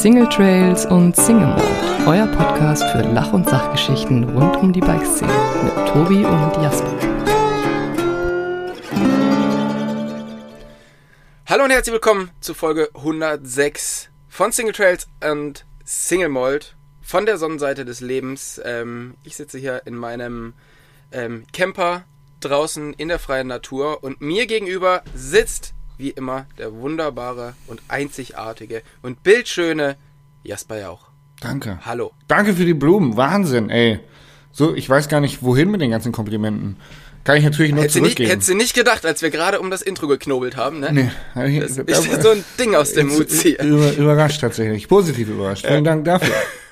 Single Trails und Single Mode, euer Podcast für Lach- und Sachgeschichten rund um die Bikeszene mit Tobi und Jasper. Hallo und herzlich willkommen zu Folge 106 von Single Trails und Single Mold von der Sonnenseite des Lebens. Ähm, ich sitze hier in meinem ähm, Camper draußen in der freien Natur und mir gegenüber sitzt wie immer der wunderbare und einzigartige und bildschöne Jasper Jauch. Danke. Hallo. Danke für die Blumen. Wahnsinn, ey. So, ich weiß gar nicht, wohin mit den ganzen Komplimenten. Kann ich natürlich nur Hättest du, nicht, zurückgeben. hättest du nicht gedacht, als wir gerade um das Intro geknobelt haben, ne? nee, hab ich- Das ist so ein Ding aus dem Hut ziehen. Über, überrascht tatsächlich. Positiv überrascht. Vielen Dank dafür.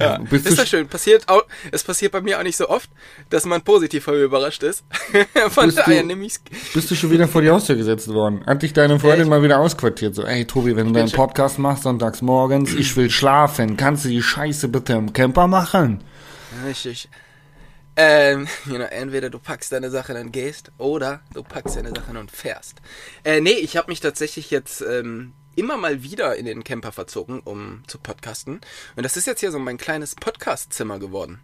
Ja, bist Ist das schön. Passiert auch, es passiert bei mir auch nicht so oft, dass man positiv von mir überrascht ist. Von Bist du- daher nehme ich's. bist du schon wieder vor die Haustür gesetzt worden? Hat dich deine Freundin ich- mal wieder ausquartiert? So, ey Tobi, wenn du deinen Podcast machst sonntags morgens, ich will schlafen. Kannst du die Scheiße bitte im Camper machen? Richtig. Ähm, you know, entweder du packst deine Sachen und gehst, oder du packst deine Sachen und fährst. Äh, nee, ich habe mich tatsächlich jetzt ähm, immer mal wieder in den Camper verzogen, um zu podcasten. Und das ist jetzt hier so mein kleines Podcast-Zimmer geworden.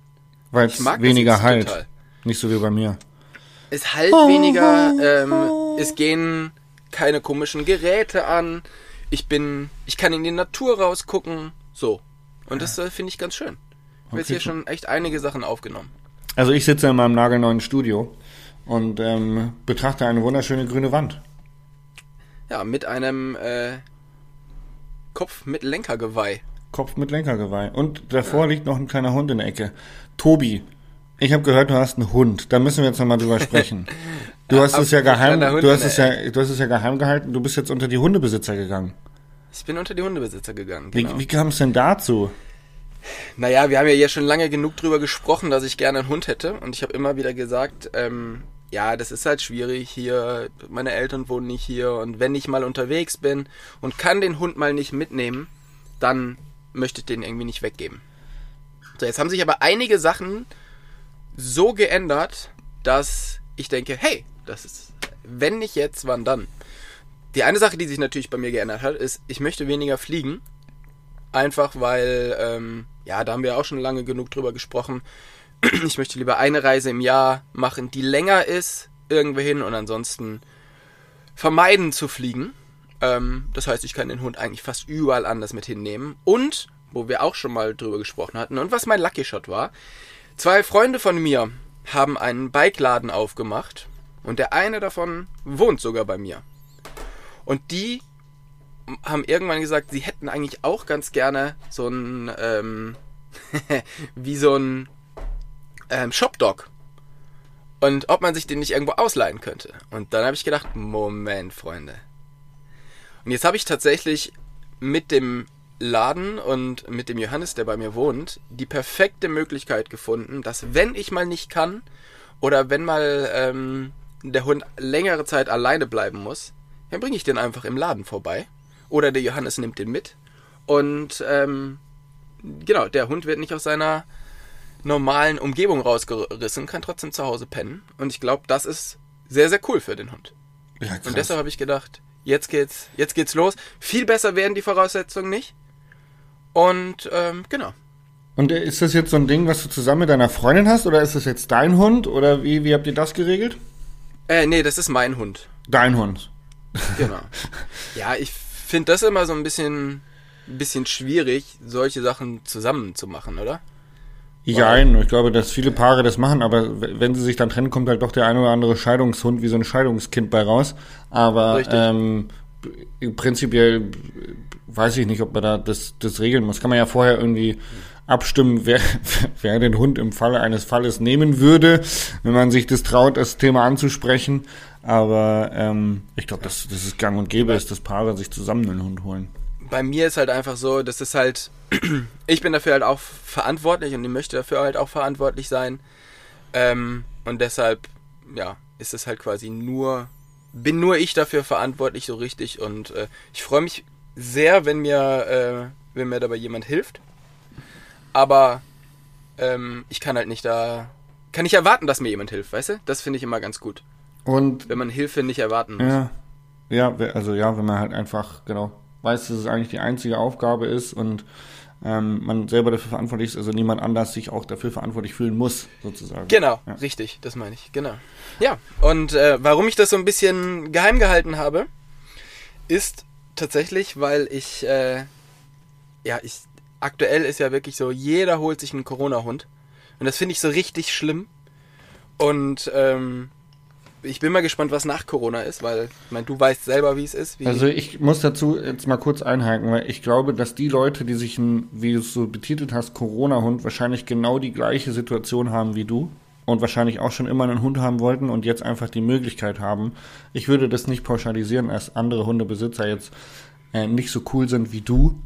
Weil es weniger jetzt halt. total. Nicht so wie bei mir. Es halt weniger, ähm, es gehen keine komischen Geräte an. Ich bin, ich kann in die Natur rausgucken, so. Und das äh, finde ich ganz schön. Ich habe jetzt Okay, hier schon echt einige Sachen aufgenommen. Also ich sitze in meinem nagelneuen Studio und ähm, betrachte eine wunderschöne grüne Wand. Ja, mit einem äh, Kopf mit Lenkergeweih. Kopf mit Lenkergeweih. Und davor liegt noch ein kleiner Hund in der Ecke. Tobi, ich habe gehört, du hast einen Hund. Da müssen wir jetzt nochmal drüber sprechen. Du hast es ja geheim, du hast es ja, du hast es ja geheim gehalten. Du bist jetzt unter die Hundebesitzer gegangen. Ich bin unter die Hundebesitzer gegangen. Wie, Genau. wie kam es denn dazu? Naja, wir haben ja hier schon lange genug drüber gesprochen, dass ich gerne einen Hund hätte. Und ich habe immer wieder gesagt, ähm, ja, das ist halt schwierig hier. Meine Eltern wohnen nicht hier. Und wenn ich mal unterwegs bin und kann den Hund mal nicht mitnehmen, dann möchte ich den irgendwie nicht weggeben. So, jetzt haben sich aber einige Sachen so geändert, dass ich denke, hey, das ist, wenn nicht jetzt, wann dann? Die eine Sache, die sich natürlich bei mir geändert hat, ist, ich möchte weniger fliegen. Einfach weil, ähm, ja, da haben wir auch schon lange genug drüber gesprochen. Ich möchte lieber eine Reise im Jahr machen, die länger ist, irgendwo hin und ansonsten vermeiden zu fliegen. Ähm, das heißt, ich kann den Hund eigentlich fast überall anders mit hinnehmen. Und, wo wir auch schon mal drüber gesprochen hatten und was mein Lucky Shot war, zwei Freunde von mir haben einen Bikeladen aufgemacht und der eine davon wohnt sogar bei mir. Und die haben irgendwann gesagt, sie hätten eigentlich auch ganz gerne so ein, ähm, wie so ein ähm, Shopdog. Und ob man sich den nicht irgendwo ausleihen könnte. Und dann habe ich gedacht, Moment, Freunde. Und jetzt habe ich tatsächlich mit dem Laden und mit dem Johannes, der bei mir wohnt, die perfekte Möglichkeit gefunden, dass wenn ich mal nicht kann oder wenn mal ähm, der Hund längere Zeit alleine bleiben muss, dann bringe ich den einfach im Laden vorbei. Oder der Johannes nimmt den mit. Und ähm, genau, der Hund wird nicht aus seiner normalen Umgebung rausgerissen, kann trotzdem zu Hause pennen. Und ich glaube, das ist sehr, sehr cool für den Hund. Ja. Und deshalb habe ich gedacht, jetzt geht's, jetzt geht's los. Viel besser werden die Voraussetzungen nicht. Und ähm, genau. Und äh, ist das jetzt so ein Ding, was du zusammen mit deiner Freundin hast, oder ist das jetzt dein Hund, oder wie, wie habt ihr das geregelt? Äh, nee, das ist mein Hund. Dein Hund. Genau. ja, ich finde das immer so ein bisschen, bisschen schwierig, solche Sachen zusammen zu machen, oder? Ja, ich glaube, dass viele Paare das machen, aber wenn sie sich dann trennen, kommt halt doch der eine oder andere Scheidungshund wie so ein Scheidungskind bei raus. Aber ähm, prinzipiell weiß ich nicht, ob man da das, das regeln muss. Kann man ja vorher irgendwie abstimmen, wer, wer den Hund im Falle eines Falles nehmen würde, wenn man sich das traut, das Thema anzusprechen. Aber ähm, ich glaube, dass das ist gang und gäbe ist, dass Paare sich zusammen einen Hund holen. bei mir ist halt einfach so, das ist halt, ich bin dafür halt auch verantwortlich und ich möchte dafür halt auch verantwortlich sein. Ähm, und deshalb, ja, ist es halt quasi nur, bin nur ich dafür verantwortlich so richtig und äh, ich freue mich sehr, wenn mir, äh, wenn mir dabei jemand hilft. Aber ähm, ich kann halt nicht da, kann nicht erwarten, dass mir jemand hilft, weißt du? Das finde ich immer ganz gut. Und Wenn man Hilfe nicht erwarten muss. ja, ja, also ja, wenn man halt einfach, genau. weiß, dass es eigentlich die einzige Aufgabe ist und ähm, man selber dafür verantwortlich ist, also niemand anders sich auch dafür verantwortlich fühlen muss, sozusagen. Genau, Ja. richtig, das meine ich, genau. Ja, und äh, warum ich das so ein bisschen geheim gehalten habe, ist tatsächlich, weil ich, äh, ja, ich, aktuell ist ja wirklich so, jeder holt sich einen Corona-Hund. Und das finde ich so richtig schlimm. Und ähm, ich bin mal gespannt, was nach Corona ist, weil, ich meine, du weißt selber, wie es ist. Wie, Also ich muss dazu jetzt mal kurz einhaken, weil ich glaube, dass die Leute, die sich, ein, wie du es so betitelt hast, Corona-Hund, wahrscheinlich genau die gleiche Situation haben wie du und wahrscheinlich auch schon immer einen Hund haben wollten und jetzt einfach die Möglichkeit haben. Ich würde das nicht pauschalisieren, als andere Hundebesitzer jetzt äh, nicht so cool sind wie du.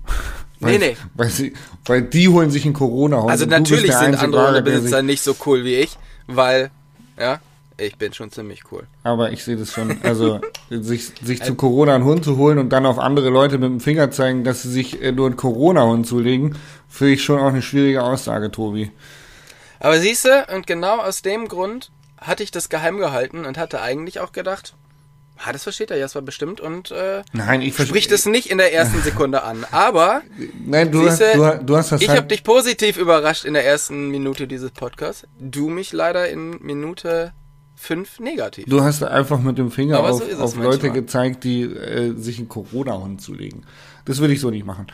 Nee, weil, nee. Weil, sie, weil die holen sich einen Corona-Hund. also natürlich sind andere Hundebesitzer nicht so cool wie ich, weil, ja, ich bin schon ziemlich cool. Aber ich sehe das schon. Also sich, sich zu Corona einen Hund zu holen und dann auf andere Leute mit dem Finger zeigen, dass sie sich äh, nur einen Corona-Hund zulegen, finde ich schon auch eine schwierige Aussage, Tobi. Aber siehst du, und genau aus dem Grund hatte ich das geheim gehalten und hatte eigentlich auch gedacht, ah, das versteht der Jasper bestimmt und äh, Nein, ich spricht es nicht in der ersten Sekunde an. Aber Nein, du, hast, siehste, du, du hast das ich halt. habe dich positiv überrascht in der ersten Minute dieses Podcasts. Du mich leider in Minute fünf negativ. Du hast einfach mit dem Finger Aber auf, so auf Leute gezeigt, die äh, sich einen Corona-Hund zulegen. Das würde ich so nicht machen.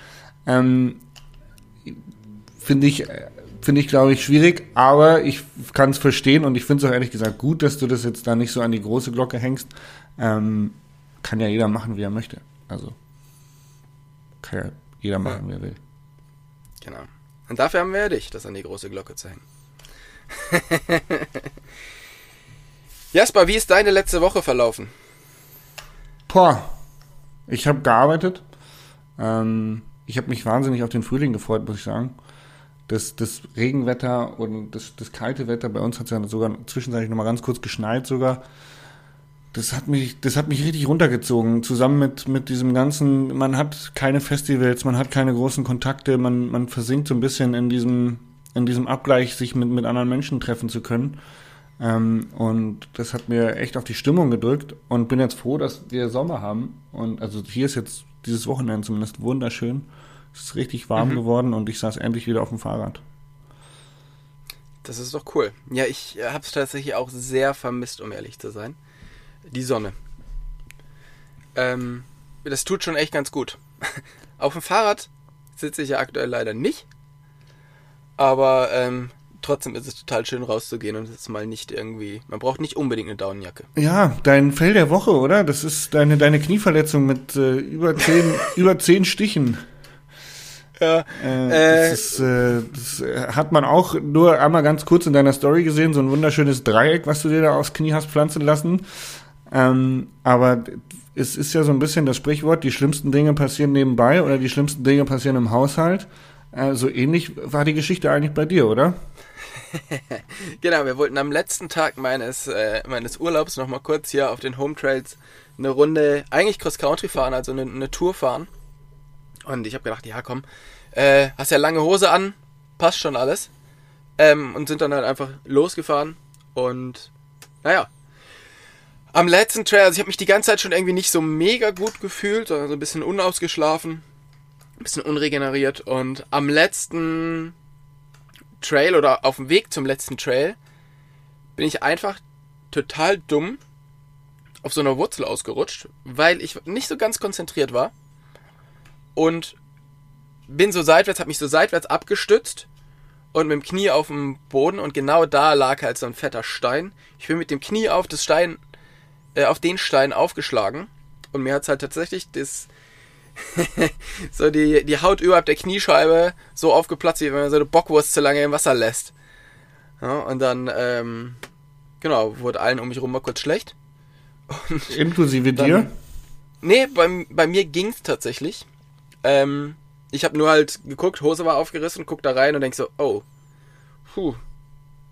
Ähm, finde ich, äh, finde ich, glaube ich, schwierig, aber ich kann es verstehen und ich finde es auch ehrlich gesagt gut, dass du das jetzt da nicht so an die große Glocke hängst. Ähm, kann ja jeder machen, wie er möchte. Also kann ja jeder machen, wie er will. Genau. Und dafür haben wir ja dich, das an die große Glocke zu hängen. Jasper, wie ist deine letzte Woche verlaufen? Boah, ich habe gearbeitet. Ähm, ich habe mich wahnsinnig auf den Frühling gefreut, muss ich sagen. Das, das Regenwetter und das, das kalte Wetter, bei uns hat es ja sogar zwischenzeitlich nochmal ganz kurz geschneit sogar. Das hat mich, das hat mich richtig runtergezogen. Zusammen mit, mit diesem ganzen, man hat keine Festivals, man hat keine großen Kontakte, man, man versinkt so ein bisschen in diesem, in diesem Abgleich, sich mit, mit anderen Menschen treffen zu können. Ähm, und das hat mir echt auf die Stimmung gedrückt und bin jetzt froh, dass wir Sommer haben. Und also hier ist jetzt dieses Wochenende zumindest wunderschön. Es ist richtig warm geworden und ich saß endlich wieder auf dem Fahrrad. Das ist doch cool. Ja, ich habe es tatsächlich auch sehr vermisst, um ehrlich zu sein. Die Sonne. Ähm, das tut schon echt ganz gut. Auf dem Fahrrad sitze ich ja aktuell leider nicht. Aber ähm, trotzdem ist es total schön rauszugehen und jetzt mal nicht irgendwie. Man braucht nicht unbedingt eine Daunenjacke. Ja, dein Fell der Woche, oder? Das ist deine, deine Knieverletzung mit äh, über, zehn, über zehn Stichen. Ja. Äh, Äh, das, ist, äh, das äh, hat man auch nur einmal ganz kurz in deiner Story gesehen, so ein wunderschönes Dreieck, was du dir da aufs Knie hast pflanzen lassen. Ähm, aber es ist ja so ein bisschen das Sprichwort, die schlimmsten Dinge passieren nebenbei oder die schlimmsten Dinge passieren im Haushalt. Äh, so ähnlich war die Geschichte eigentlich bei dir, oder? Genau, wir wollten am letzten Tag meines, äh, meines Urlaubs nochmal kurz hier auf den Home Trails eine Runde, eigentlich Cross-Country fahren, also eine, eine Tour fahren. Und ich habe gedacht, ja komm, äh, hast ja lange Hose an, passt schon alles. Ähm, und sind dann halt einfach losgefahren. Und naja, am letzten Trail, also ich habe mich die ganze Zeit schon irgendwie nicht so mega gut gefühlt, sondern so ein bisschen unausgeschlafen, ein bisschen unregeneriert. Und am letzten Trail oder auf dem Weg zum letzten Trail bin ich einfach total dumm auf so einer Wurzel ausgerutscht, weil ich nicht so ganz konzentriert war und bin so seitwärts, habe mich so seitwärts abgestützt und mit dem Knie auf dem Boden und genau da lag halt so ein fetter Stein. Ich bin mit dem Knie auf das Stein, äh, auf den Stein aufgeschlagen und mir hat's halt tatsächlich das so die, die Haut überhalb der Kniescheibe so aufgeplatzt, wie wenn man so eine Bockwurst zu lange im Wasser lässt. Ja, und dann, ähm, genau, wurde allen um mich rum mal kurz schlecht. Inklusive Dann- dir? Nee, bei, bei mir ging's tatsächlich. Ähm, ich habe nur halt geguckt, Hose war aufgerissen, guck da rein und denk so, oh, puh,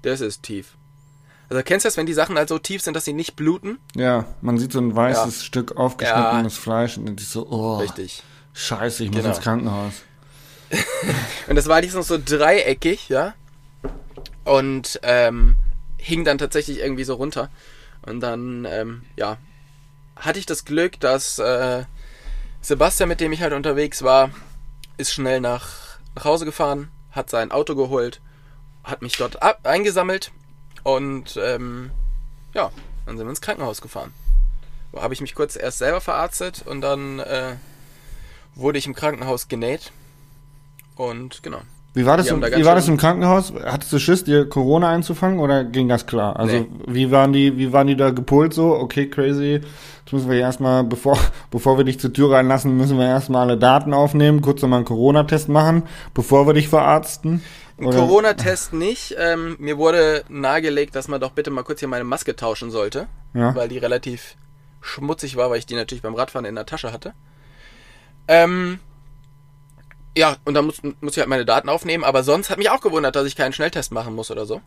das ist tief. Also kennst du das, wenn die Sachen halt so tief sind, dass sie nicht bluten? Ja, man sieht so ein weißes Ja. Stück aufgeschnittenes Fleisch und denkt sich so, oh, Richtig. scheiße, ich muss Genau. ins Krankenhaus. Und das war nicht so dreieckig, ja. Und ähm, hing dann tatsächlich irgendwie so runter. Und dann, ähm, ja, hatte ich das Glück, dass äh, Sebastian, mit dem ich halt unterwegs war, ist schnell nach, nach Hause gefahren, hat sein Auto geholt, hat mich dort ab, eingesammelt und ähm, ja, dann sind wir ins Krankenhaus gefahren. Da habe ich mich kurz erst selber verarztet und dann äh, wurde ich im Krankenhaus genäht. Und genau. Wie war das, im, wie war das im Krankenhaus? Hattest du Schiss, dir Corona einzufangen oder ging das klar? Also Nee. wie waren die, wie waren die da gepolt so? Okay, crazy. Jetzt müssen wir erstmal, bevor, bevor wir dich zur Tür reinlassen, müssen wir erstmal alle Daten aufnehmen, kurz nochmal einen Corona-Test machen, bevor wir dich verarzten. Ein Corona-Test nicht. Ähm, mir wurde nahegelegt, dass man doch bitte mal kurz hier meine Maske tauschen sollte, Ja. weil die relativ schmutzig war, weil ich die natürlich beim Radfahren in der Tasche hatte. Ähm, ja, und dann muss, muss ich halt meine Daten aufnehmen, aber sonst hat mich auch gewundert, dass ich keinen Schnelltest machen muss oder so.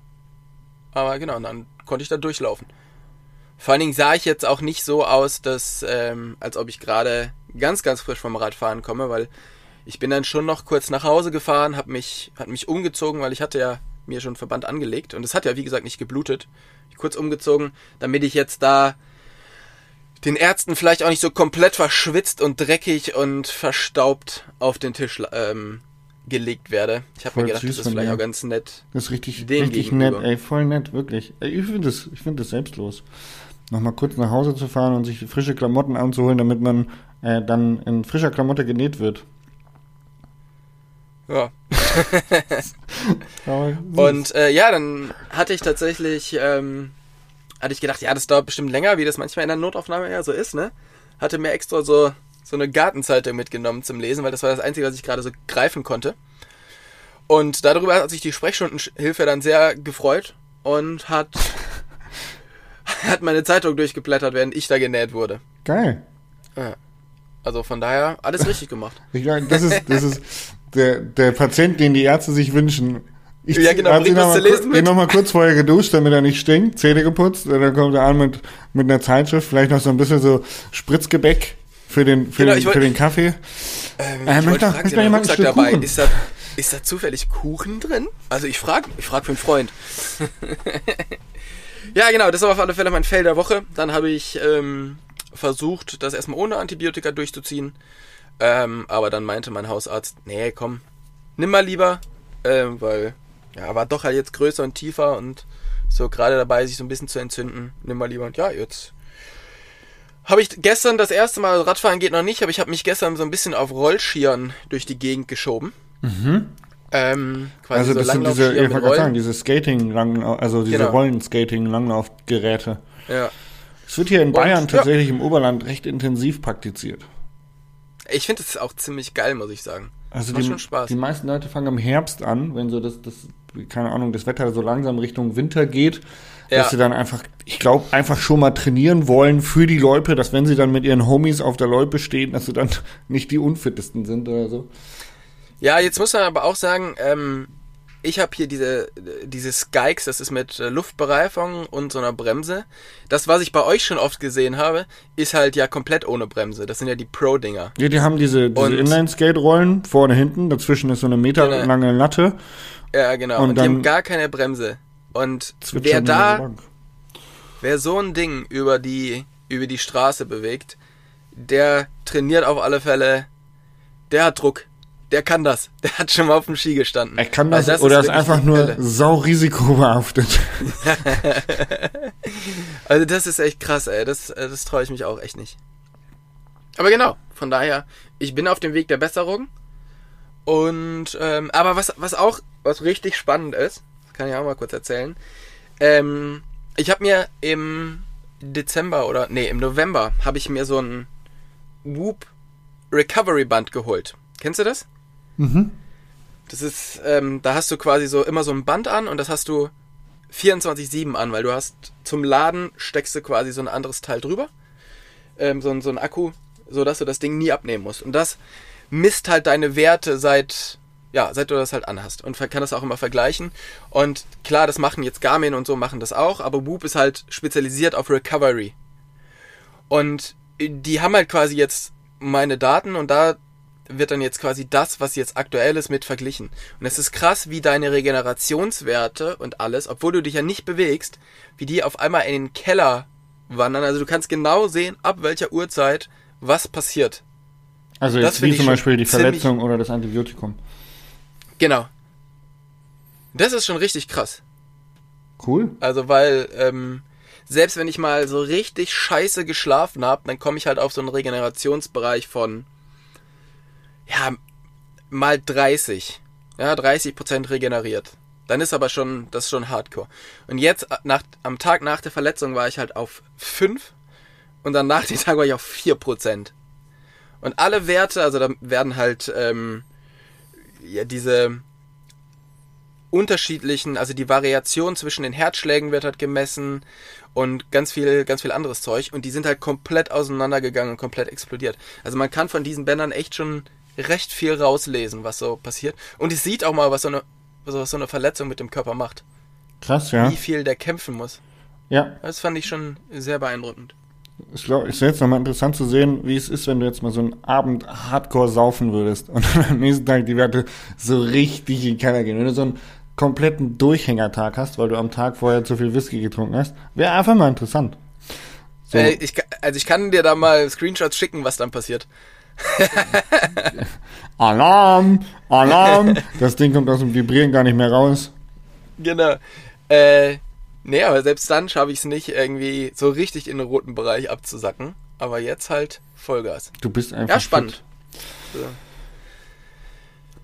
Aber genau, dann konnte ich da durchlaufen. Vor allen Dingen sah ich jetzt auch nicht so aus, dass, ähm, als ob ich gerade ganz, ganz frisch vom Radfahren komme, weil ich bin dann schon noch kurz nach Hause gefahren, hab mich, hat mich umgezogen, weil ich hatte ja mir schon Verband angelegt und es hat ja wie gesagt nicht geblutet. Ich kurz umgezogen, damit ich jetzt da den Ärzten vielleicht auch nicht so komplett verschwitzt und dreckig und verstaubt auf den Tisch ähm, gelegt werde. Ich habe mir gedacht, das ist vielleicht dir. auch ganz nett. Das ist richtig, richtig nett, ey, voll nett, wirklich. Ey, ich finde das, ich finde das selbstlos. Nochmal kurz nach Hause zu fahren und sich frische Klamotten anzuholen, damit man äh, dann in frischer Klamotte genäht wird. Ja. Und äh, ja, dann hatte ich tatsächlich, ähm, hatte ich gedacht, ja, das dauert bestimmt länger, wie das manchmal in der Notaufnahme ja so ist, ne? Hatte mir extra so, so eine Gartenzeitung mitgenommen zum Lesen, weil das war das Einzige, was ich gerade so greifen konnte. Und darüber hat sich die Sprechstundenhilfe dann sehr gefreut und hat, hat meine Zeitung durchgeblättert, während ich da genäht wurde. Geil. Also von daher, alles richtig gemacht. Ich glaube, das ist, das ist der, der Patient, den die Ärzte sich wünschen. Ich Ja, genau, hab bring sie noch was mal zu lesen kur- mit. den noch mal kurz vorher geduscht, damit er nicht stinkt, Zähne geputzt, und dann kommt er an mit, mit einer Zeitschrift, vielleicht noch so ein bisschen so Spritzgebäck für den, für Genau, den, wollt- für den Kaffee. Ähm, Äh, ich möchte fragen, möchte jemand ein dabei. Kuchen? Ist da, ist da zufällig Kuchen drin? Also ich frage ich frag für einen Freund. ja, genau, das war auf alle Fälle mein Fail der Woche. Dann habe ich ähm, versucht, das erstmal ohne Antibiotika durchzuziehen. Ähm, aber dann meinte mein Hausarzt, nee, komm, nimm mal lieber, ähm, weil ja, war doch halt jetzt größer und tiefer und so gerade dabei, sich so ein bisschen zu entzünden. Nimm mal lieber und ja, jetzt habe ich gestern das erste Mal, Radfahren geht noch nicht, aber ich habe mich gestern so ein bisschen auf Rollschieren durch die Gegend geschoben. Ähm, quasi Also so das sind diese, ich wollte gerade sagen, diese Skating, lang, also diese Genau. Rollenskating-Langlaufgeräte. Ja. Es wird hier in Bayern ja. tatsächlich im Oberland recht intensiv praktiziert. Ich finde es auch ziemlich geil, muss ich sagen. Also Macht die, schon Spaß. die meisten Leute fangen im Herbst an, wenn so das, das, keine Ahnung, das Wetter so langsam Richtung Winter geht, Ja. dass sie dann einfach, ich glaube, einfach schon mal trainieren wollen für die Loipe, dass wenn sie dann mit ihren Homies auf der Loipe stehen, dass sie dann nicht die unfittesten sind oder so. Ja, jetzt muss man aber auch sagen, ähm, ich habe hier diese, diese Skykes, das ist mit äh, Luftbereifung und so einer Bremse. Das, was ich bei euch schon oft gesehen habe, ist halt ja komplett ohne Bremse. Das sind ja die Pro-Dinger. Ja, die haben diese, diese Inline-Skate-Rollen, vorne, hinten, dazwischen ist so eine meterlange Latte. Ja, genau. Und Und, die dann- haben gar keine Bremse. Und wer da, wer so ein Ding über die, über die Straße bewegt, der trainiert auf alle Fälle, der hat Druck. Der kann das. Der hat schon mal auf dem Ski gestanden. Er kann Weil das, oder ist wirklich einfach nur Hölle. sau risikobehaftet. Also das ist echt krass, ey. Das, äh, das traue ich mich auch echt nicht. Aber genau, von daher, ich bin auf dem Weg der Besserung. Und, ähm, aber was, was auch, was richtig spannend ist, kann ich auch mal kurz erzählen. Ähm, ich habe mir im Dezember oder, nee, im November habe ich mir so ein Whoop Recovery Band geholt. Kennst du das? Mhm. Das ist, ähm, da hast du quasi so immer so ein Band an und das hast du 24-7 an, weil du hast zum Laden steckst du quasi so ein anderes Teil drüber. Ähm, so, so ein Akku, so dass du das Ding nie abnehmen musst. Und das misst halt deine Werte seit, ja, seit du das halt anhast. Und kann das auch immer vergleichen. Und klar, das machen jetzt Garmin und so machen das auch, aber Whoop ist halt spezialisiert auf Recovery. Und die haben halt quasi jetzt meine Daten und da wird dann jetzt quasi das, was jetzt aktuell ist, mit verglichen. Und es ist krass, wie deine Regenerationswerte und alles, obwohl du dich ja nicht bewegst, wie die auf einmal in den Keller wandern. Also du kannst genau sehen, ab welcher Uhrzeit was passiert. Also Das jetzt find wie zum Beispiel die Verletzung oder das Antibiotikum. Genau. Das ist schon richtig krass. Cool. Also weil, ähm, selbst wenn ich mal so richtig scheiße geschlafen habe, dann komme ich halt auf so einen Regenerationsbereich von, ja, mal 30. Ja, 30% regeneriert. Dann ist aber schon, das ist schon Hardcore. Und jetzt, nach, am Tag nach der Verletzung war ich halt auf 5 und dann nach dem Tag war ich auf 4%. Und alle Werte, also da werden halt, ähm, ja, diese unterschiedlichen, also die Variation zwischen den Herzschlägen wird halt gemessen und ganz viel, ganz viel anderes Zeug und die sind halt komplett auseinandergegangen und komplett explodiert. Also man kann von diesen Bändern echt schon recht viel rauslesen, was so passiert. Und es sieht auch mal, was so eine, was so eine Verletzung mit dem Körper macht. Krass, ja. Wie viel der kämpfen muss. Ja, Das fand ich schon sehr beeindruckend. ich glaube, es wäre jetzt nochmal interessant zu sehen, wie es ist, wenn du jetzt mal so einen Abend hardcore saufen würdest und am nächsten Tag die Werte so richtig in den Keller gehen. Wenn du so einen kompletten Durchhängertag hast, weil du am Tag vorher zu viel Whisky getrunken hast, wäre einfach mal interessant. So, Äh, ich, also ich kann dir da mal Screenshots schicken, was dann passiert. Alarm, Alarm, das Ding kommt aus dem Vibrieren gar nicht mehr raus. Genau. Äh, nee, aber selbst dann schaffe ich es nicht, irgendwie so richtig in den roten Bereich abzusacken. Aber jetzt halt Vollgas. Du bist einfach. Ja, spannend. fit.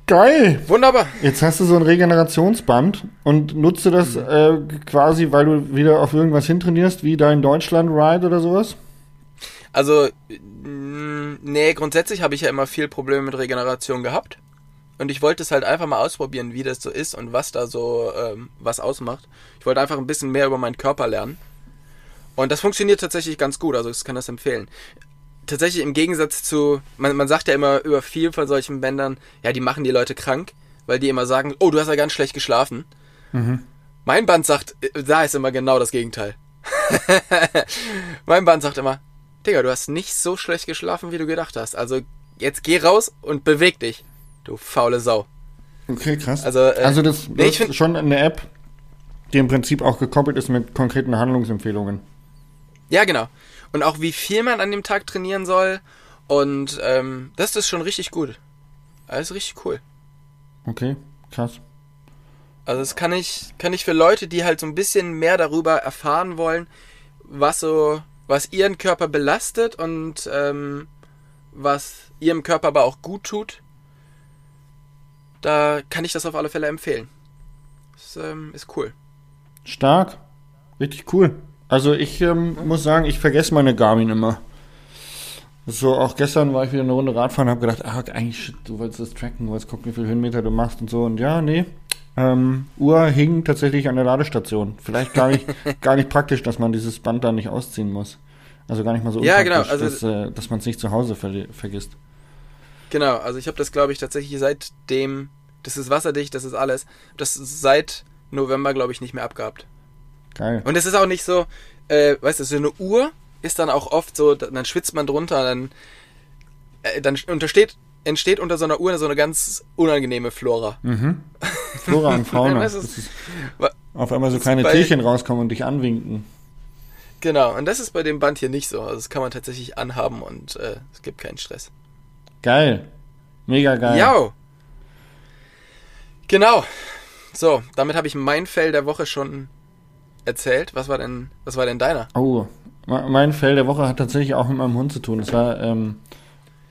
Geil! Wunderbar. Jetzt hast du so ein Regenerationsband und nutzt du das äh, quasi, weil du wieder auf irgendwas hintrainierst, wie dein Deutschland-Ride oder sowas? Also, mh, nee, grundsätzlich habe ich ja immer viel Probleme mit Regeneration gehabt. Und ich wollte es halt einfach mal ausprobieren, wie das so ist und was da so ähm, was ausmacht. Ich wollte einfach ein bisschen mehr über meinen Körper lernen. Und das funktioniert tatsächlich ganz gut, also ich kann das empfehlen. Tatsächlich im Gegensatz zu, man, man sagt ja immer über viel von solchen Bändern, ja, die machen die Leute krank, weil die immer sagen, oh, du hast ja ganz schlecht geschlafen. Mein Band sagt, äh, da ist immer genau das Gegenteil. mein Band sagt immer, Digga, du hast nicht so schlecht geschlafen, wie du gedacht hast. Also jetzt geh raus und beweg dich, du faule Sau. Okay, krass. Also, äh, also das, nee, das ist schon eine App, die im Prinzip auch gekoppelt ist mit konkreten Handlungsempfehlungen. Ja, genau. Und auch wie viel man an dem Tag trainieren soll. Und ähm, das ist schon richtig gut. Alles richtig cool. Okay, krass. Also das kann ich, kann ich für Leute, die halt so ein bisschen mehr darüber erfahren wollen, was so, was ihren Körper belastet und ähm, was ihrem Körper aber auch gut tut, da kann ich das auf alle Fälle empfehlen. Das ähm, ist cool. Stark. Richtig cool. Also ich ähm, muss sagen, ich vergesse meine Garmin immer. So, auch gestern war ich wieder eine Runde Radfahren und habe gedacht, ah, eigentlich, shit, du wolltest das tracken, du wolltest gucken, wie viele Höhenmeter du machst und so. Und ja, nee. Ähm, Uhr hing tatsächlich an der Ladestation. Vielleicht gar nicht, gar nicht praktisch, dass man dieses Band da nicht ausziehen muss. Also gar nicht mal so Ja, genau, also- dass, äh, dass man es nicht zu Hause verli- vergisst. Genau, also ich habe das, glaube ich, tatsächlich seitdem, das ist wasserdicht, das ist alles, das ist seit November, glaube ich, nicht mehr abgehabt. Geil. Und es ist auch nicht so, äh, weißt du, so eine Uhr ist dann auch oft so, dann schwitzt man drunter, dann, äh, dann untersteht, entsteht unter so einer Uhr so eine ganz unangenehme Flora. Mhm. Flora und Fauna. Das Das ist- ist auf einmal so das kleine Tierchen rauskommen und dich anwinken. Genau, und das ist bei dem Band hier nicht so. Also das kann man tatsächlich anhaben und äh, es gibt keinen Stress. Geil. Mega geil. Ja. Genau. So, damit habe ich mein Fell der Woche schon erzählt. Was war denn, was war denn deiner? Oh, me- mein Fell der Woche hat tatsächlich auch mit meinem Hund zu tun. Es war ähm,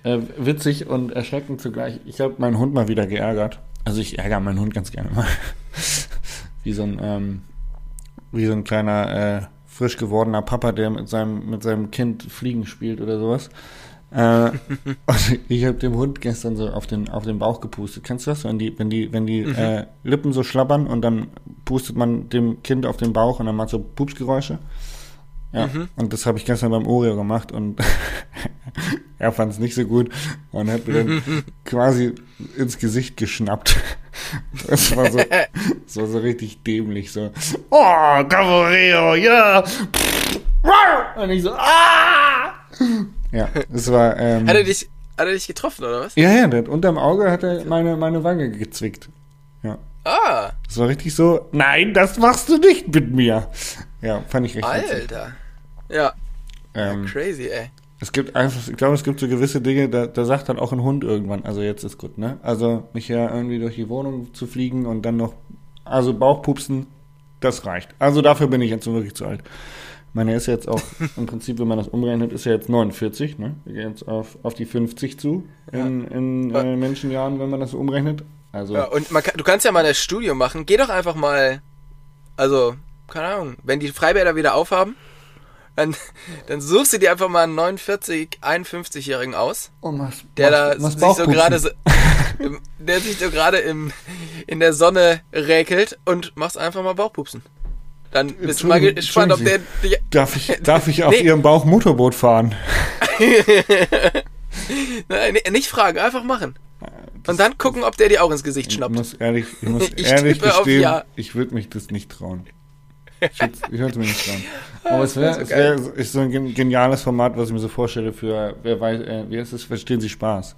äh, witzig und erschreckend zugleich. Ich habe meinen Hund mal wieder geärgert. Also ich ärgere meinen Hund ganz gerne mal. wie so ein ähm, wie so ein kleiner äh, frisch gewordener Papa, der mit seinem mit seinem Kind Fliegen spielt oder sowas. Äh, und ich habe dem Hund gestern so auf den auf den Bauch gepustet. Kennst du das, wenn die wenn die wenn die äh, Lippen so schlabbern und dann pustet man dem Kind auf den Bauch und dann macht so Pupsgeräusche? Ja, und das habe ich gestern beim Oreo gemacht und er fand es nicht so gut und hat mir dann quasi ins Gesicht geschnappt. Das war so, das war so richtig dämlich, so, oh, Cavoreo, ja! Und ich so, ah! Ja, es war, ähm, Hat er dich, hat er dich getroffen, oder was? ja, ja, der hat unterm Auge hat er meine, meine Wange gezwickt. Ja. Ah, Das war richtig so, nein, das machst du nicht mit mir. Ja, fand ich richtig witzig. Ja, Ähm, crazy, ey. Es gibt einfach, ich glaube, es gibt so gewisse Dinge, da, da sagt dann auch ein Hund irgendwann, also jetzt ist gut, ne? Also mich ja irgendwie durch die Wohnung zu fliegen und dann noch, also Bauchpupsen, das reicht. Also dafür bin ich jetzt wirklich zu alt. Meine ist jetzt auch, im Prinzip, wenn man das umrechnet, ist ja jetzt 49, ne? Wir gehen jetzt auf, auf die 50 zu in, in äh, Menschenjahren, wenn man das so umrechnet. Also. Ja, und man du kannst ja mal ein Studio machen. Geh doch einfach mal, also, keine Ahnung, wenn die Freibäder wieder aufhaben, dann, dann suchst du dir einfach mal einen 49, 51-Jährigen aus, oh, was, der da was sich so gerade so, der sich so gerade im, in der Sonne räkelt und machst einfach mal Bauchpupsen. Dann bist du mal gespannt, ob der, die, Darf ich, darf ich auf Nee. Ihrem Bauch Motorboot fahren? Nein, nicht fragen, einfach machen. Und dann gucken, ob der dir auch ins Gesicht Ich schnappt. muss ehrlich, ich muss Ich ehrlich gestehen, Ja. ich würde mich das nicht trauen. Ich würd's mir nicht trauen. Aber es wär wäre wär, ist so ein gen- geniales Format, was ich mir so vorstelle für, wer weiß, äh, wie heißt es, verstehen Sie Spaß?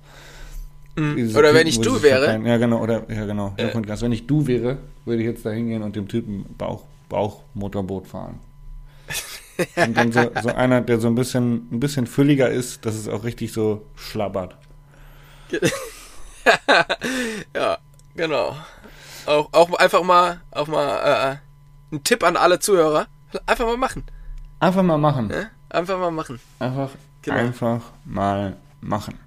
Mhm. Oder wenn Typen, ich du wäre. verteilen. Ja, genau, oder, ja, genau. Äh. Gras. Wenn ich du wäre, würde ich jetzt da hingehen und dem Typen Bauch, Bauchmotorboot fahren. und dann so, so einer, der so ein bisschen, ein bisschen fülliger ist, dass es auch richtig so schlabbert. Ja, genau. Auch, auch einfach mal, auch mal äh, ein Tipp an alle Zuhörer. Einfach mal machen. Einfach mal machen. Ne? Einfach mal machen. Einfach, Genau. einfach mal machen.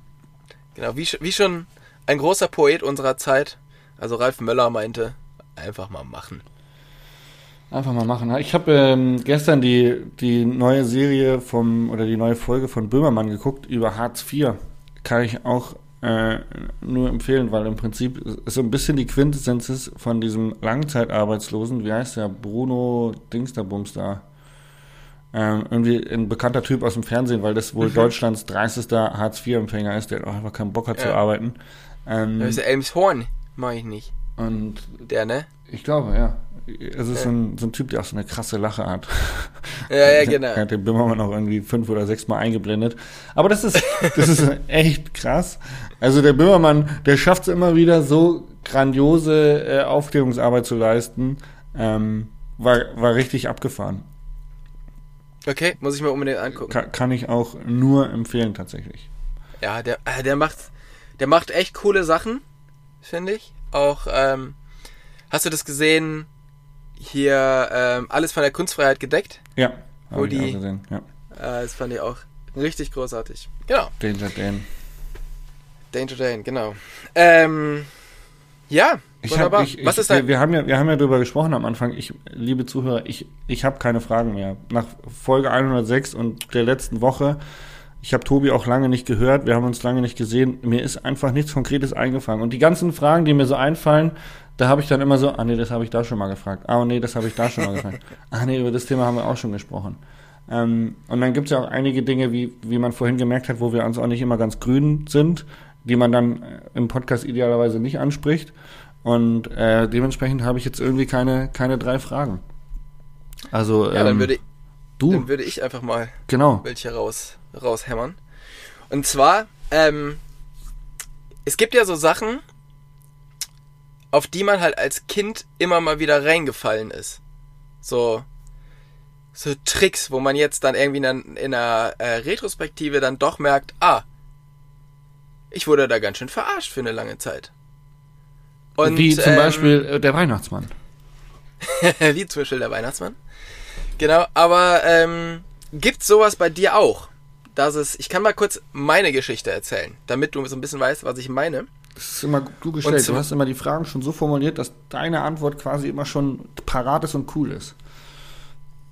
Genau, wie, wie schon ein großer Poet unserer Zeit, also Ralf Möller meinte, einfach mal machen. Einfach mal machen. Ich habe ähm, gestern die, die neue Serie vom oder die neue Folge von Böhmermann geguckt über Hartz IV. Kann ich auch äh, nur empfehlen, weil im Prinzip ist so ein bisschen die Quintessenz ist von diesem Langzeitarbeitslosen, wie heißt der? Bruno Dingsterbums da. Ähm, irgendwie ein bekannter Typ aus dem Fernsehen, weil das wohl Deutschlands dreistester Hartz-IV-Empfänger ist, der auch einfach keinen Bock hat zu Ja. arbeiten. Ähm, Das ist Elmshorn, mach ich nicht. und Der, ne? Ich glaube, ja. Es ist so, ein, so ein Typ, der auch so eine krasse Lache hat. Ja, ja, genau. Er hat den Bimmermann auch irgendwie fünf oder sechs Mal eingeblendet. Aber das ist, das ist echt krass. Also der Bimmermann, der schafft es immer wieder so grandiose äh, Aufklärungsarbeit zu leisten. Ähm, war, war richtig abgefahren. Okay, muss ich mir unbedingt angucken. Ka kann ich auch nur empfehlen tatsächlich. Ja, der, äh, der macht, der macht echt coole Sachen, finde ich. Auch, ähm, hast du das gesehen? Hier, ähm, alles von der Kunstfreiheit gedeckt. Ja, Wo ich die- auch gesehen. Ja. Äh, das fand ich auch richtig großartig. Genau. Danger Dan. Danger Dane, genau. Ähm, ja, Ich wunderbar. Hab, ich, Was ich, ist dein... wir, wir haben ja, wir haben ja darüber gesprochen am Anfang. Ich, liebe Zuhörer, ich, ich habe keine Fragen mehr. Nach Folge 106 und der letzten Woche, ich habe Tobi auch lange nicht gehört, wir haben uns lange nicht gesehen. Mir ist einfach nichts Konkretes eingefallen. Und die ganzen Fragen, die mir so einfallen, da habe ich dann immer so, ah nee, das habe ich da schon mal gefragt. Ah nee, das habe ich da schon mal gefragt. Ah nee, über das Thema haben wir auch schon gesprochen. Ähm, und dann gibt es ja auch einige Dinge, wie, wie man vorhin gemerkt hat, wo wir uns auch nicht immer ganz grün sind, die man dann äh, im Podcast idealerweise nicht anspricht. Und äh, dementsprechend habe ich jetzt irgendwie keine, keine drei Fragen. Also, ja, dann ähm, würde, du, dann würde ich einfach mal genau. welche raus, raushämmern. Und zwar, ähm, es gibt ja so Sachen, auf die man halt als Kind immer mal wieder reingefallen ist. So, so Tricks, wo man jetzt dann irgendwie in einer, in einer äh, Retrospektive dann doch merkt, ah, ich wurde da ganz schön verarscht für eine lange Zeit. Und, Wie zum ähm, Beispiel äh, der Weihnachtsmann. wie zum Beispiel der Weihnachtsmann. Genau, aber ähm, gibt's sowas bei dir auch? Dass es, ich kann mal kurz meine Geschichte erzählen, damit du so ein bisschen weißt, was ich meine. Das ist immer gut gestellt. Du hast immer die Fragen schon so formuliert, dass deine Antwort quasi immer schon parat ist und cool ist.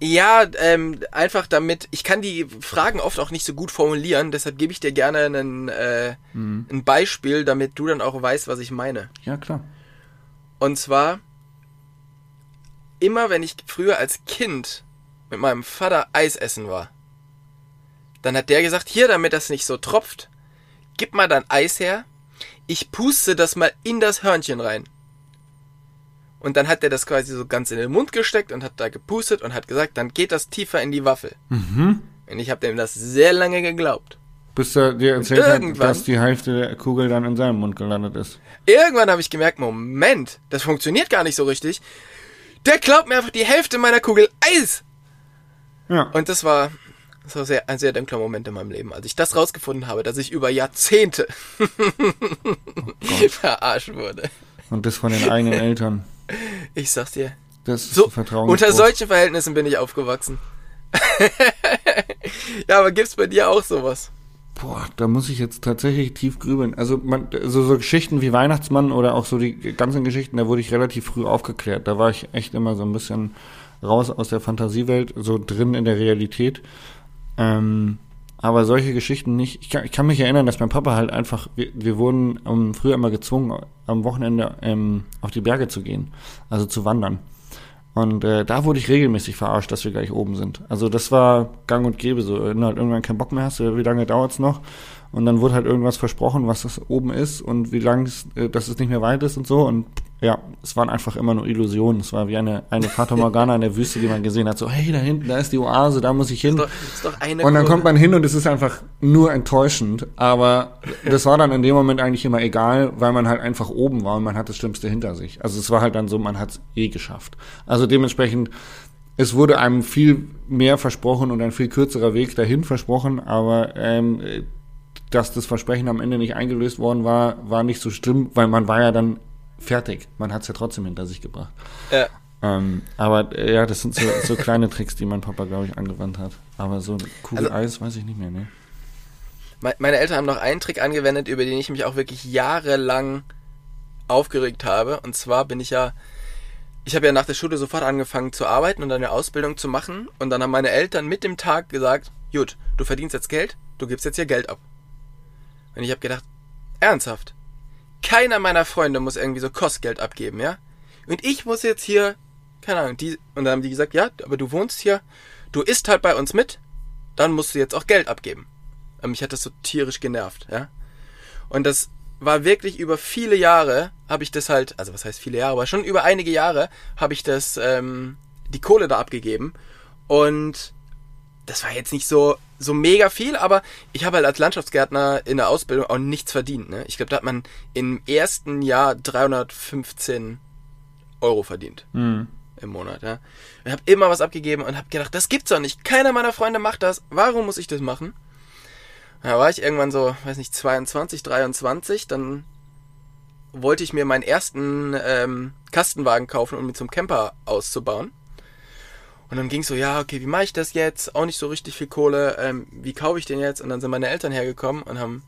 Ja, ähm, einfach damit, ich kann die Fragen oft auch nicht so gut formulieren, deshalb gebe ich dir gerne einen, äh, ein Beispiel, damit du dann auch weißt, was ich meine. Ja, klar. Und zwar, immer wenn ich früher als Kind mit meinem Vater Eis essen war, dann hat der gesagt, hier, damit das nicht so tropft, gib mal dein Eis her, ich puste das mal in das Hörnchen rein. Und dann hat er das quasi so ganz in den Mund gesteckt und hat da gepustet und hat gesagt, dann geht das tiefer in die Waffel. Mhm. Und ich habe dem das sehr lange geglaubt. Bis er dir erzählt hat, dass die Hälfte der Kugel dann in seinem Mund gelandet ist. Irgendwann habe ich gemerkt, Moment, das funktioniert gar nicht so richtig. Der klaut mir einfach die Hälfte meiner Kugel Eis. Ja. Und das war Das war sehr, ein sehr dunkler Moment in meinem Leben, als ich das rausgefunden habe, dass ich über Jahrzehnte verarscht wurde. Und das von den eigenen Eltern. Ich sag's dir. Das ist So, Vertrauen. unter solchen Verhältnissen bin ich aufgewachsen. ja, aber gibt's bei dir auch sowas? Boah, da muss ich jetzt tatsächlich tief grübeln. Also man, so, so Geschichten wie Weihnachtsmann oder auch so die ganzen Geschichten, da wurde ich relativ früh aufgeklärt. Da war ich echt immer so ein bisschen raus aus der Fantasiewelt, so drin in der Realität. Ähm, aber solche Geschichten nicht. Ich kann, ich kann mich erinnern, dass mein Papa halt einfach, wir, wir wurden ähm, früher immer gezwungen, am Wochenende ähm, auf die Berge zu gehen, also zu wandern. Und äh, da wurde ich regelmäßig verarscht, dass wir gleich oben sind. Also das war gang und gäbe so. Wenn du halt irgendwann keinen Bock mehr hast, wie lange dauert's noch? Und dann wurde halt irgendwas versprochen, was das oben ist und wie lang es, äh, dass es nicht mehr weit ist und so. Und ja, es waren einfach immer nur Illusionen. Es war wie eine, eine Fata Morgana in der Wüste, die man gesehen hat. So, hey, da hinten, da ist die Oase, da muss ich hin. Ist doch, ist doch Und dann kommt man hin und es ist einfach nur enttäuschend. Aber das war dann in dem Moment eigentlich immer egal, weil man halt einfach oben war und man hat das Schlimmste hinter sich. Also es war halt dann so, man hat es eh geschafft. Also dementsprechend, es wurde einem viel mehr versprochen und ein viel kürzerer Weg dahin versprochen, aber ähm, dass das Versprechen am Ende nicht eingelöst worden war, war nicht so schlimm, weil man war ja dann fertig. Man hat es ja trotzdem hinter sich gebracht. Ja. Ähm, aber äh, ja, das sind so, so kleine Tricks, die mein Papa, glaube ich, angewandt hat. Aber so Kugel Also- Eis weiß ich nicht mehr, ne? Me- Meine Eltern haben noch einen Trick angewendet, über den ich mich auch wirklich jahrelang aufgeregt habe. Und zwar bin ich ja, ich habe ja nach der Schule sofort angefangen zu arbeiten und eine Ausbildung zu machen. Und dann haben meine Eltern mit dem Tag gesagt, gut, du verdienst jetzt Geld, du gibst jetzt hier Geld ab. Und ich habe gedacht, ernsthaft? Keiner meiner Freunde muss irgendwie so Kostgeld abgeben, ja? Und ich muss jetzt hier, keine Ahnung, die, und dann haben die gesagt, ja, aber du wohnst hier, du isst halt bei uns mit, dann musst du jetzt auch Geld abgeben. Aber mich hat das so tierisch genervt, ja. Und das war wirklich über viele Jahre, habe ich das halt, also was heißt viele Jahre, aber schon über einige Jahre habe ich das, ähm, die Kohle da abgegeben. Und das war jetzt nicht so, so mega viel, aber ich habe halt als Landschaftsgärtner in der Ausbildung auch nichts verdient. Ne? Ich glaube, da hat man im ersten Jahr 315 Euro verdient Mhm. im Monat. Ja? Ich habe immer was abgegeben und habe gedacht, das gibt's doch nicht. Keiner meiner Freunde macht das. Warum muss ich das machen? Da war ich irgendwann so, weiß nicht, 22, 23. Dann wollte ich mir meinen ersten ähm, Kastenwagen kaufen, um ihn zum Camper auszubauen. Und dann ging so, ja, okay, wie mache ich das jetzt? Auch nicht so richtig viel Kohle. Ähm, wie kaufe ich den jetzt? Und dann sind meine Eltern hergekommen und haben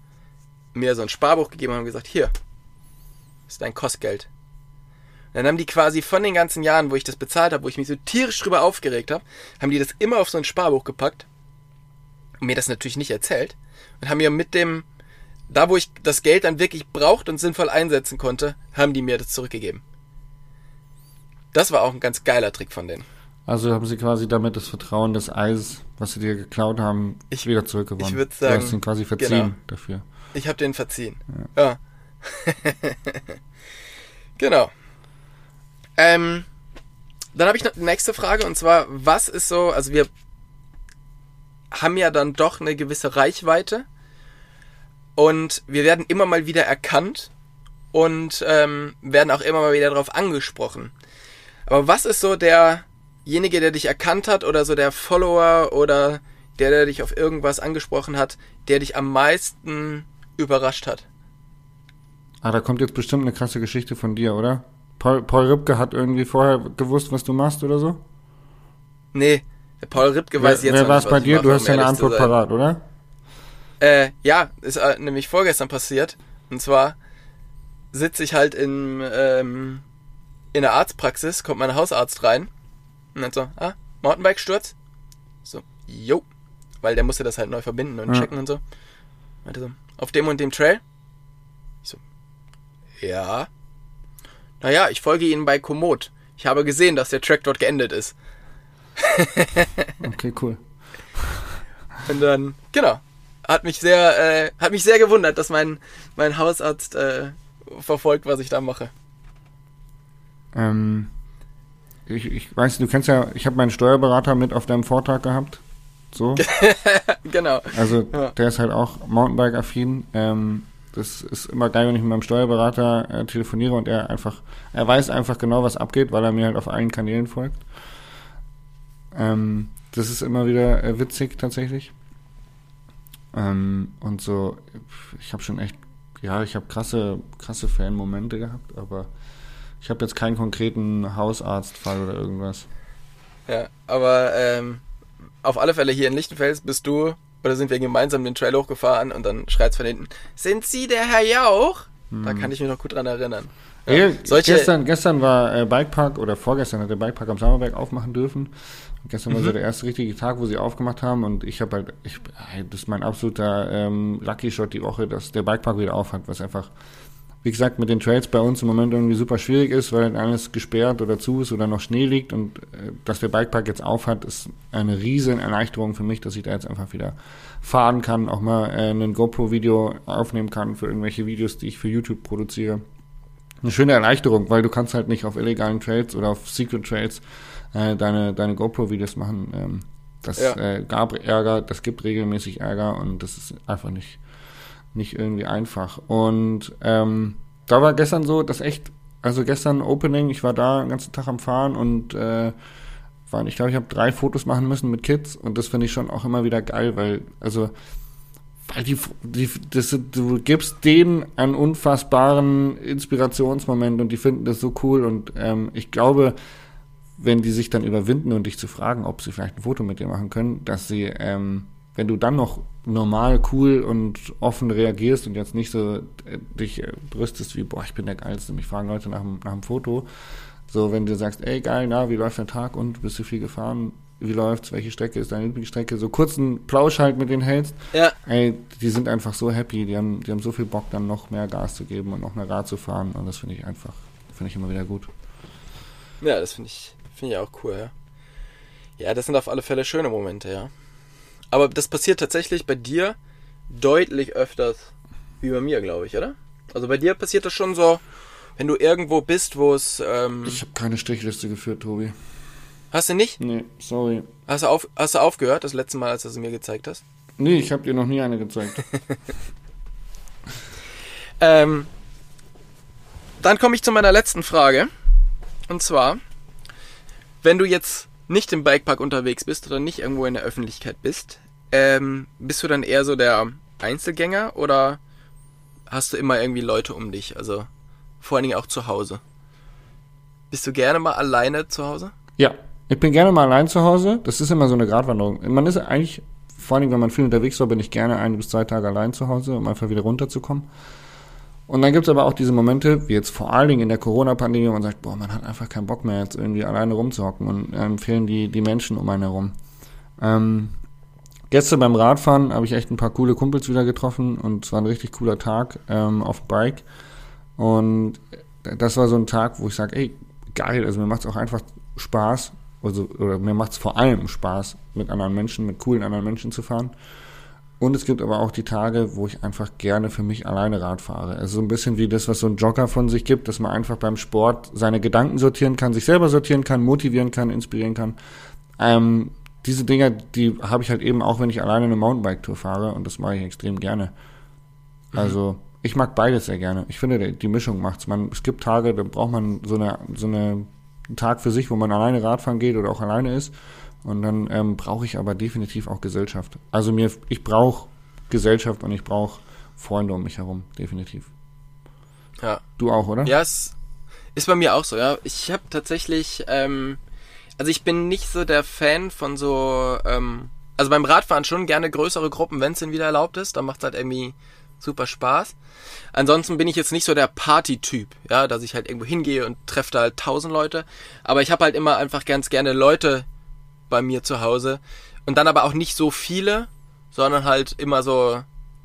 mir so ein Sparbuch gegeben und haben gesagt, hier, ist dein Kostgeld. Dann haben die quasi von den ganzen Jahren, wo ich das bezahlt habe, wo ich mich so tierisch drüber aufgeregt habe, haben die das immer auf so ein Sparbuch gepackt und mir das natürlich nicht erzählt und haben mir mit dem, da wo ich das Geld dann wirklich braucht und sinnvoll einsetzen konnte, haben die mir das zurückgegeben. Das war auch ein ganz geiler Trick von denen. Also haben sie quasi damit das Vertrauen des Eis, was sie dir geklaut haben, Ich- wieder zurückgewonnen. ich würd du sagen, hast ihn quasi verziehen genau. dafür. Ich habe den verziehen. Ja. genau. Ähm, dann habe ich noch die nächste Frage und zwar, was ist so, also wir haben ja dann doch eine gewisse Reichweite und wir werden immer mal wieder erkannt und ähm, werden auch immer mal wieder darauf angesprochen. Aber was ist so derjenige, der dich erkannt hat oder so der Follower oder der, der dich auf irgendwas angesprochen hat, der dich am meisten überrascht hat? Ah, da kommt jetzt bestimmt eine krasse Geschichte von dir, oder? Paul, Paul Ripke hat irgendwie vorher gewusst, was du machst oder so? Nee, Paul Ripke wer weiß jetzt wer war es bei dir? mache, Du hast deine Antwort parat, oder? Äh, ja, ist äh, nämlich vorgestern passiert. Und zwar sitze ich halt in, ähm, in der Arztpraxis, kommt mein Hausarzt rein und dann so, ah, Mountainbike-Sturz? So, jo. Weil der musste das halt neu verbinden und Ja. checken und so. Meinte so, auf dem und dem Trail? Ich so, ja. Naja, ich folge Ihnen bei Komoot. Ich habe gesehen, dass der Track dort geendet ist. Okay, cool. Und dann, genau, hat mich sehr, äh, hat mich sehr gewundert, dass mein, mein Hausarzt äh, verfolgt, was ich da mache. Ähm, ich, ich weiß, du kennst ja, ich habe meinen Steuerberater mit auf deinem Vortrag gehabt. So. Genau. Also Ja. der ist halt auch Mountainbike-affin. Ähm, das ist immer geil, wenn ich mit meinem Steuerberater äh, telefoniere und er einfach, er weiß einfach genau, was abgeht, weil er mir halt auf allen Kanälen folgt. Ähm, das ist immer wieder äh, witzig tatsächlich. Ähm, und so, ich habe schon echt, ja, ich habe krasse, krasse Fan-Momente gehabt, aber ich habe jetzt keinen konkreten Hausarztfall oder irgendwas. Ja, aber ähm, auf alle Fälle hier in Lichtenfels bist du, oder sind wir gemeinsam den Trail hochgefahren und dann schreit von hinten, sind Sie der Herr Jauch? Da kann ich mich noch gut dran erinnern. Ja, solche, gestern, gestern war äh, Bikepark oder vorgestern hat der Bikepark am Sommerberg aufmachen dürfen. Und gestern war so der erste richtige Tag, wo sie aufgemacht haben und ich habe halt, ich, ey, das ist mein absoluter ähm, Lucky Shot die Woche, dass der Bikepark wieder aufhat, was einfach, wie gesagt, mit den Trails bei uns im Moment irgendwie super schwierig ist, weil alles gesperrt oder zu ist oder noch Schnee liegt und äh, dass der Bikepark jetzt aufhat, ist eine riesen Erleichterung für mich, dass ich da jetzt einfach wieder fahren kann, auch mal äh, ein GoPro-Video aufnehmen kann für irgendwelche Videos, die ich für YouTube produziere eine schöne Erleichterung, weil du kannst halt nicht auf illegalen Trails oder auf Secret Trails äh, deine, deine GoPro-Videos machen. Ähm, das Ja. äh, gab Ärger, das gibt regelmäßig Ärger und das ist einfach nicht, nicht irgendwie einfach. Und ähm, da war gestern so, dass echt, also gestern Opening, ich war da den ganzen Tag am Fahren und äh, waren, ich glaube, ich habe drei Fotos machen müssen mit Kids und das finde ich schon auch immer wieder geil, weil, also weil die, die das, du gibst denen einen unfassbaren Inspirationsmoment und die finden das so cool und ähm, ich glaube, wenn die sich dann überwinden und dich zu fragen, ob sie vielleicht ein Foto mit dir machen können, dass sie, ähm, wenn du dann noch normal, cool und offen reagierst und jetzt nicht so äh, dich äh, brüstest wie, boah, ich bin der Geilste, mich fragen Leute nach, dem- nach dem Foto, so wenn du sagst, ey geil, na, wie läuft der Tag und bist du viel gefahren, wie läuft's, welche Strecke ist deine Lieblingsstrecke, so kurzen Plausch halt mit denen hältst, ja, Ey, die sind einfach so happy, die haben, die haben so viel Bock, dann noch mehr Gas zu geben und noch mehr Rad zu fahren und das finde ich einfach, finde ich immer wieder gut. ja, das finde ich, finde ich auch cool, ja. Ja, das sind auf alle Fälle schöne Momente, ja. Aber das passiert tatsächlich bei dir deutlich öfters wie bei mir, glaube ich, oder? Also bei dir passiert das schon so, wenn du irgendwo bist, wo es. Ähm, Ich habe keine Strichliste geführt, Tobi. hast du nicht? Nee, sorry. Hast du, auf, hast du aufgehört, das letzte Mal, als du sie mir gezeigt hast? Nee, ich habe dir noch nie eine gezeigt. Ähm, dann komme ich zu meiner letzten Frage. Und zwar, wenn du jetzt nicht im Bikepark unterwegs bist oder nicht irgendwo in der Öffentlichkeit bist, ähm, bist du dann eher so der Einzelgänger oder hast du immer irgendwie Leute um dich? Also vor allen Dingen auch zu Hause. Bist du gerne mal alleine zu Hause? ja, ich bin gerne mal allein zu Hause. Das ist immer so eine Gratwanderung. Man ist eigentlich, vor allem wenn man viel unterwegs war, bin ich gerne ein bis zwei Tage allein zu Hause, um einfach wieder runterzukommen. Und dann gibt's aber auch diese Momente, wie jetzt vor allen Dingen in der Corona-Pandemie, wo man sagt, boah, man hat einfach keinen Bock mehr, jetzt irgendwie alleine rumzuhocken und ähm, fehlen die, die Menschen um einen herum. Ähm, gestern beim Radfahren habe ich echt ein paar coole Kumpels wieder getroffen und es war ein richtig cooler Tag ähm, auf Bike. Und das war so ein Tag, wo ich sage, ey, geil, also mir macht's auch einfach Spaß, also oder mir macht's vor allem Spaß, mit anderen Menschen, mit coolen anderen Menschen zu fahren. Und es gibt aber auch die Tage, wo ich einfach gerne für mich alleine Rad fahre. Also so ein bisschen wie das, was so ein Jogger von sich gibt, dass man einfach beim Sport seine Gedanken sortieren kann, sich selber sortieren kann, motivieren kann, inspirieren kann. Ähm, diese Dinger, die habe ich halt eben auch, wenn ich alleine eine Mountainbike-Tour fahre und das mache ich extrem gerne. Also ich mag beides sehr gerne. Ich finde, die- die Mischung macht's. Man, es gibt Tage, da braucht man so eine, so eine einen Tag für sich, wo man alleine Radfahren geht oder auch alleine ist. Und dann ähm, brauche ich aber definitiv auch Gesellschaft. Also mir, ich brauche Gesellschaft und ich brauche Freunde um mich herum, definitiv. Ja. Du auch, oder? Ja, es ist bei mir auch so, ja. Ich habe tatsächlich, ähm, also ich bin nicht so der Fan von so, ähm, also beim Radfahren schon gerne größere Gruppen, wenn es denn wieder erlaubt ist, dann macht es halt irgendwie super Spaß. Ansonsten bin ich jetzt nicht so der Party-Typ, ja, dass ich halt irgendwo hingehe und treffe da halt tausend Leute. Aber ich habe halt immer einfach ganz gerne Leute bei mir zu Hause und dann aber auch nicht so viele, sondern halt immer so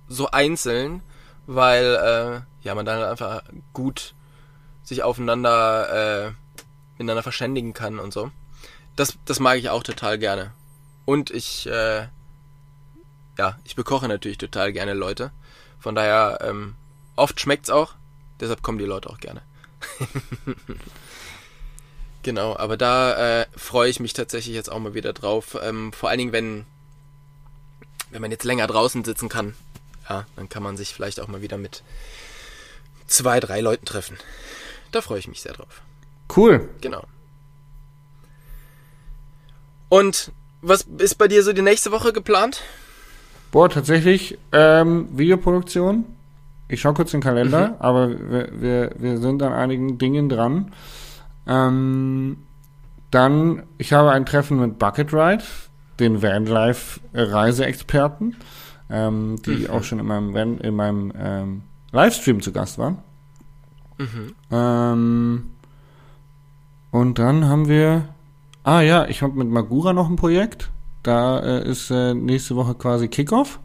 so einzeln, weil äh, ja man dann einfach gut sich aufeinander äh, miteinander verständigen kann und so. Das das mag ich auch total gerne. Und ich äh, ja ich bekoche natürlich total gerne Leute. Von daher ähm, oft schmeckt's auch, deshalb kommen die Leute auch gerne. Genau, aber da äh, freue ich mich tatsächlich jetzt auch mal wieder drauf. Ähm, vor allen Dingen, wenn, wenn man jetzt länger draußen sitzen kann, ja, dann kann man sich vielleicht auch mal wieder mit zwei, drei Leuten treffen. Da freue ich mich sehr drauf. Cool. Genau. Und was ist bei dir so die nächste Woche geplant? Boah, tatsächlich ähm, Videoproduktion. Ich schaue kurz den Kalender, mhm. aber wir, wir, wir sind an einigen Dingen dran. Ähm, dann, ich habe ein Treffen mit Bucket Ride, den Vanlife-Reiseexperten, ähm, die mhm. auch schon in meinem, Van, in meinem ähm, Livestream zu Gast waren. Mhm. Ähm, und dann haben wir, ah ja, ich habe mit Magura noch ein Projekt. Da äh, ist äh, nächste Woche quasi Kickoff.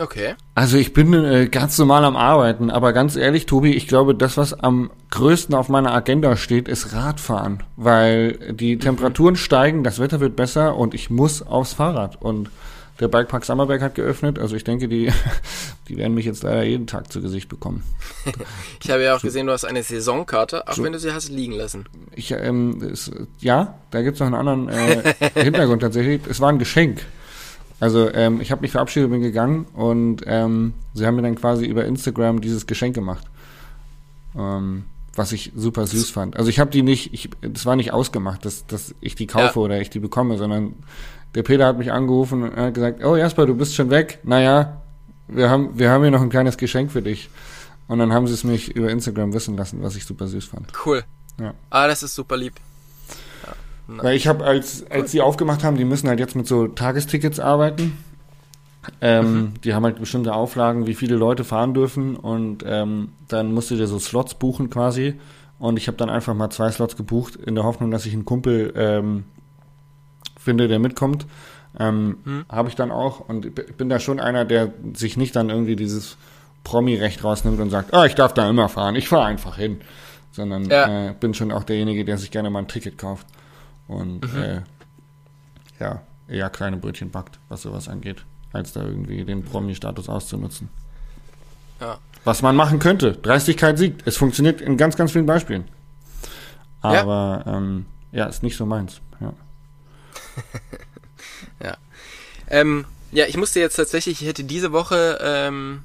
Okay. Also ich bin äh, ganz normal am Arbeiten, aber ganz ehrlich, Tobi, ich glaube, das, was am größten auf meiner Agenda steht, ist Radfahren, weil die mhm. Temperaturen steigen, das Wetter wird besser und ich muss aufs Fahrrad. Und der Bikepark Sammerberg hat geöffnet, also ich denke, die, die werden mich jetzt leider jeden Tag zu Gesicht bekommen. ich habe ja auch gesehen, du hast eine Saisonkarte, auch so, wenn du sie hast liegen lassen. Ich, ähm, es, ja, da gibt's noch einen anderen äh, Hintergrund tatsächlich. Es war ein Geschenk. Also ähm, ich habe mich verabschiedet, bin gegangen und ähm, sie haben mir dann quasi über Instagram dieses Geschenk gemacht. Ähm, was ich super süß fand. Also ich habe die nicht, ich, das war nicht ausgemacht, dass, dass ich die kaufe ja. oder ich die bekomme, sondern der Peter hat mich angerufen und hat gesagt, oh Jasper, du bist schon weg. Naja, wir haben, wir haben hier noch ein kleines Geschenk für dich. Und dann haben sie es mich über Instagram wissen lassen, was ich super süß fand. Cool. Ja. Ah, das ist super lieb. Nice. Weil ich habe, als, als die aufgemacht haben, die müssen halt jetzt mit so Tagestickets arbeiten. Ähm, mhm. Die haben halt bestimmte Auflagen, wie viele Leute fahren dürfen und ähm, dann musst du dir so Slots buchen quasi. Und ich habe dann einfach mal zwei Slots gebucht, in der Hoffnung, dass ich einen Kumpel ähm, finde, der mitkommt. Ähm, mhm. Habe ich dann auch und bin da schon einer, der sich nicht dann irgendwie dieses Promi-Recht rausnimmt und sagt, ah, ich darf da immer fahren, ich fahre einfach hin. Sondern ja. äh, bin schon auch derjenige, der sich gerne mal ein Ticket kauft und mhm. äh, ja, eher kleine Brötchen backt, was sowas angeht, als da irgendwie den Promi-Status auszunutzen. Ja. Was man machen könnte. Dreistigkeit siegt. Es funktioniert in ganz, ganz vielen Beispielen. Aber ja, ähm, ja ist nicht so meins. Ja. ja. Ähm, ja, ich musste jetzt tatsächlich, ich hätte diese Woche ähm,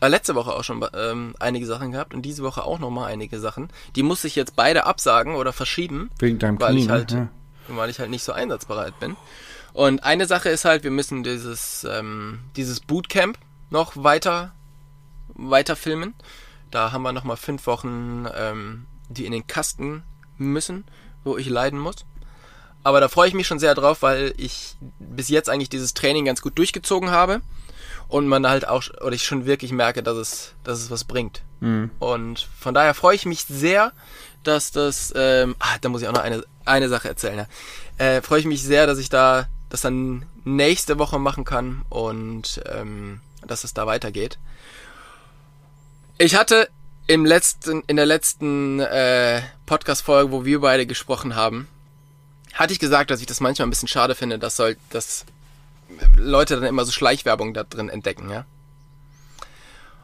äh, letzte Woche auch schon ähm, einige Sachen gehabt und diese Woche auch nochmal einige Sachen. Die musste ich jetzt beide absagen oder verschieben. Wegen deinem weil Knie, ich halt, ja. weil ich halt nicht so einsatzbereit bin. Und eine Sache ist halt, wir müssen dieses, ähm, dieses Bootcamp noch weiter, weiter filmen. Da haben wir nochmal fünf Wochen, ähm, die in den Kasten müssen, wo ich leiden muss. Aber da freue ich mich schon sehr drauf, weil ich bis jetzt eigentlich dieses Training ganz gut durchgezogen habe und man halt auch, oder ich schon wirklich merke, dass es, dass es was bringt. Mhm. Und von daher freue ich mich sehr, dass das, ähm, ah, da muss ich auch noch eine, eine Sache erzählen. Ja. Äh, freue ich mich sehr, dass ich da das dann nächste Woche machen kann und ähm, dass es da weitergeht. Ich hatte im letzten, in der letzten äh, Podcast-Folge, wo wir beide gesprochen haben, hatte ich gesagt, dass ich das manchmal ein bisschen schade finde, dass soll, dass Leute dann immer so Schleichwerbung da drin entdecken, ja.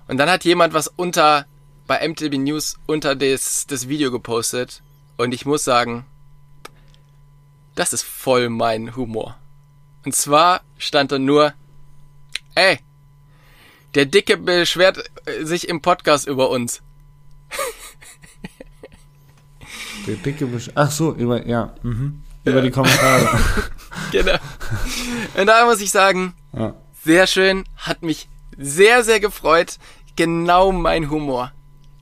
Und dann hat jemand was unter, bei MTB News unter das, das Video gepostet und ich muss sagen, das ist voll mein Humor. Und zwar stand da nur, ey, der Dicke beschwert sich im Podcast über uns. Der Dicke beschwert, ach so, über, ja, mhm über die Kommentare. genau. Und da muss ich sagen, ja. sehr schön, hat mich sehr, sehr gefreut. Genau mein Humor.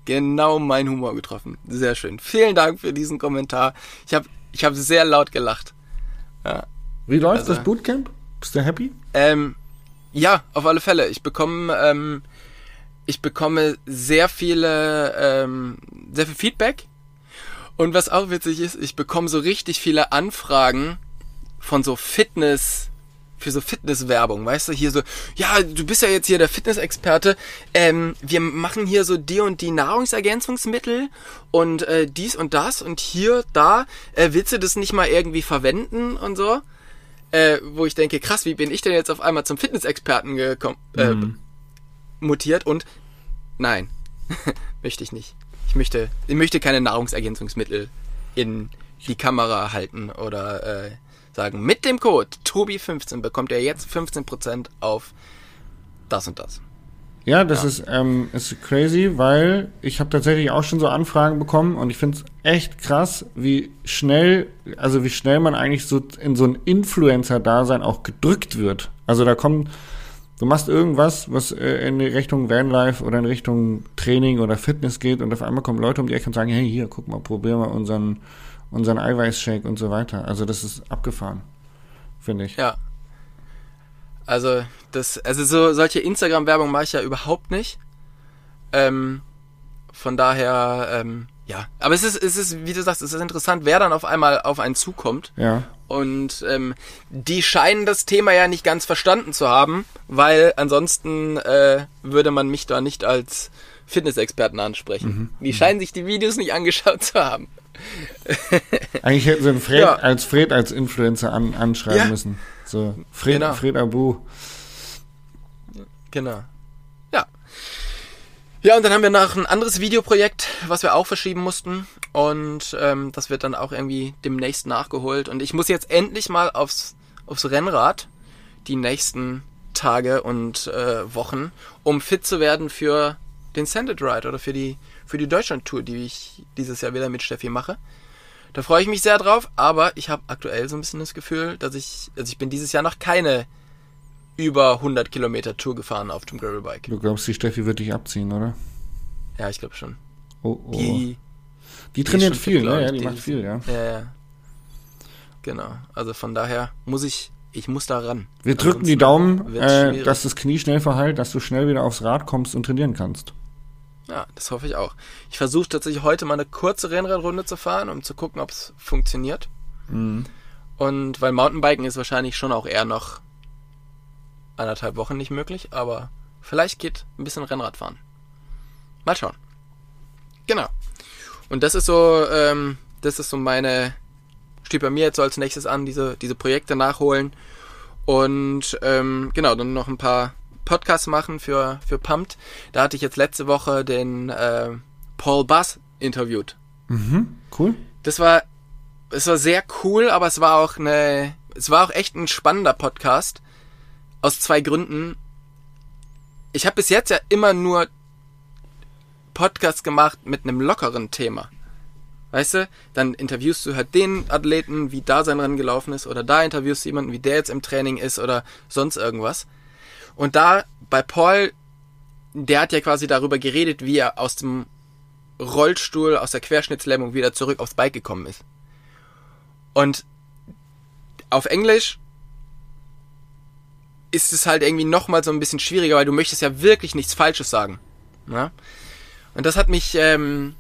Genau mein Humor getroffen. Sehr schön. Vielen Dank für diesen Kommentar. Ich habe ich hab sehr laut gelacht. Ja. Wie läuft also, das Bootcamp? Bist du happy? Ähm, ja, auf alle Fälle. Ich bekomme, ähm, ich bekomme sehr viele, ähm, sehr viel Feedback und was auch witzig ist, ich bekomme so richtig viele Anfragen von so Fitness, für so Fitnesswerbung, weißt du, hier so, ja, du bist ja jetzt hier der Fitnessexperte, ähm, wir machen hier so die und die Nahrungsergänzungsmittel und äh, dies und das und hier, da, äh, willst du das nicht mal irgendwie verwenden und so? Äh, wo ich denke, krass, wie bin ich denn jetzt auf einmal zum Fitnessexperten gekommen, äh, mhm. mutiert und nein, möchte ich nicht. Ich möchte, ich möchte keine Nahrungsergänzungsmittel in die Kamera halten oder äh, sagen, mit dem Code Tobi15 bekommt er jetzt 15% auf das und das. Ja, das ist, ähm, ist crazy, weil ich habe tatsächlich auch schon so Anfragen bekommen und ich finde es echt krass, wie schnell, also wie schnell man eigentlich so in so ein Influencer-Dasein auch gedrückt wird. Also da kommt, du machst irgendwas, was äh, in Richtung Vanlife oder in Richtung Training oder Fitness geht und auf einmal kommen Leute um die Ecke und sagen, hey, hier, guck mal, probier mal unseren, unseren Eiweißshake und so weiter. Also das ist abgefahren, finde ich. Ja. Also, das, also so, solche Instagram-Werbung mache ich ja überhaupt nicht. Ähm, von daher, ähm, ja. Aber es ist, es ist, wie du sagst, es ist interessant, wer dann auf einmal auf einen zukommt. Ja. Und ähm, die scheinen das Thema ja nicht ganz verstanden zu haben, weil ansonsten äh, würde man mich da nicht als Fitnessexperten ansprechen. Mhm. Die scheinen sich die Videos nicht angeschaut zu haben. Eigentlich hätten sie Fred Ja. als Fred als Influencer an, anschreiben Ja. müssen. So, Fred, Genau. Fred Abu. Genau. Ja. Ja, und dann haben wir noch ein anderes Videoprojekt, was wir auch verschieben mussten. Und ähm, das wird dann auch irgendwie demnächst nachgeholt. Und ich muss jetzt endlich mal aufs, aufs Rennrad die nächsten Tage und äh, Wochen, um fit zu werden für den Sanded Ride oder für die, für die Deutschland-Tour, die ich dieses Jahr wieder mit Steffi mache. Da freue ich mich sehr drauf, aber ich habe aktuell so ein bisschen das Gefühl, dass ich, also ich bin dieses Jahr noch keine über 100 Kilometer Tour gefahren auf dem Gravelbike. Du glaubst, die Steffi wird dich abziehen, oder? Ja, ich glaube schon. Oh, oh. Die, die trainiert fit, viel, ne? Ja, die, Die macht viel, ja. ja, ja. Genau. Also von daher muss ich, ich muss da ran. Wir drücken die Daumen, äh, dass das Knie schnell verheilt, dass du schnell wieder aufs Rad kommst und trainieren kannst. Ja, das hoffe ich auch. Ich versuche tatsächlich heute mal eine kurze Rennradrunde zu fahren, um zu gucken, ob es funktioniert. Mhm. Und weil Mountainbiken ist wahrscheinlich schon auch eher noch anderthalb Wochen nicht möglich, aber vielleicht geht ein bisschen Rennradfahren. Mal schauen. Genau. Und das ist so, ähm, das ist so meine, steht bei mir jetzt so als nächstes an, diese, diese Projekte nachholen. Und ähm, genau, dann noch ein paar Podcasts machen für, für Pumped. Da hatte ich jetzt letzte Woche den äh, Paul Bass interviewt. Mhm, cool. Das war, es war sehr cool, aber es war auch eine, es war auch echt ein spannender Podcast. Aus zwei Gründen. Ich habe bis jetzt ja immer nur Podcasts gemacht mit einem lockeren Thema. Weißt du, dann interviewst du halt den Athleten, wie da sein Rennen gelaufen ist, oder da interviewst du jemanden, wie der jetzt im Training ist, oder sonst irgendwas. Und da bei Paul, der hat ja quasi darüber geredet, wie er aus dem Rollstuhl, aus der Querschnittslähmung wieder zurück aufs Bike gekommen ist. Und auf Englisch ist es halt irgendwie nochmal so ein bisschen schwieriger, weil du möchtest ja wirklich nichts Falsches sagen. Ja? Und das hat mich, ähm,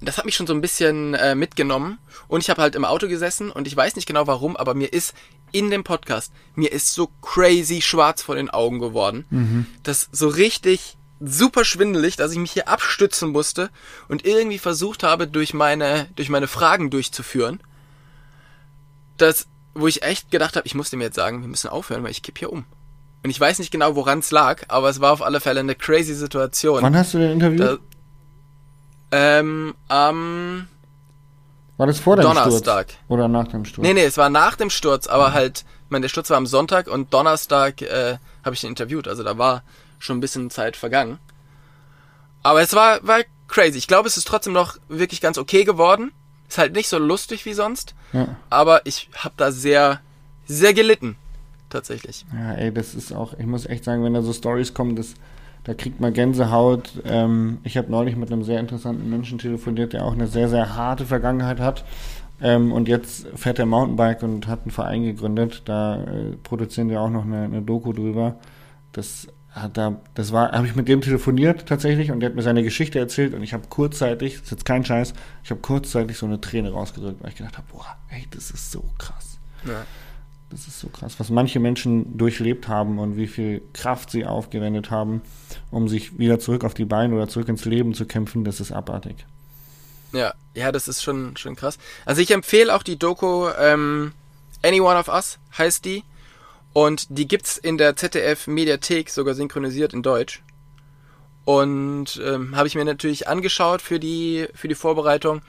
das hat mich schon so ein bisschen äh, mitgenommen. Und ich habe halt im Auto gesessen und ich weiß nicht genau warum, aber mir ist in dem Podcast, mir ist so crazy schwarz vor den Augen geworden. Das so richtig super schwindelig, dass ich mich hier abstützen musste und irgendwie versucht habe, durch meine, durch meine Fragen durchzuführen. Das, wo ich echt gedacht habe, ich musste mir jetzt sagen, wir müssen aufhören, weil ich kipp hier um. Und ich weiß nicht genau, woran es lag, aber es war auf alle Fälle eine crazy Situation. Wann hast du den Interview? Da, ähm, am war das vor deinem Donnerstag. Sturz? Oder nach dem Sturz? Nee, nee, es war nach dem Sturz, aber halt, ich meine, der Sturz war am Sonntag und Donnerstag äh, habe ich ihn interviewt, also da war schon ein bisschen Zeit vergangen. Aber es war, war crazy. Ich glaube, es ist trotzdem noch wirklich ganz okay geworden. Ist halt nicht so lustig wie sonst, Ja. aber ich habe da sehr, sehr gelitten. Tatsächlich. Ja, ey, das ist auch, ich muss echt sagen, wenn da so Stories kommen, das, da kriegt man Gänsehaut. Ähm, ich habe neulich mit einem sehr interessanten Menschen telefoniert, der auch eine sehr, sehr harte Vergangenheit hat. Ähm, und jetzt fährt er Mountainbike und hat einen Verein gegründet. Da äh, produzieren wir auch noch eine, eine Doku drüber. Das hat da, das war, habe ich mit dem telefoniert tatsächlich und der hat mir seine Geschichte erzählt und ich habe kurzzeitig, das ist jetzt kein Scheiß, ich habe kurzzeitig so eine Träne rausgedrückt, weil ich gedacht habe, boah, ey, das ist so krass. Ja. Das ist so krass, was manche Menschen durchlebt haben und wie viel Kraft sie aufgewendet haben, um sich wieder zurück auf die Beine oder zurück ins Leben zu kämpfen, das ist abartig. Ja, ja, das ist schon, schon krass. Also ich empfehle auch die Doku ähm, Any One of Us heißt die. Und die gibt's in der ZDF Mediathek sogar synchronisiert in Deutsch. Und ähm, habe ich mir natürlich angeschaut für die, für die Vorbereitung.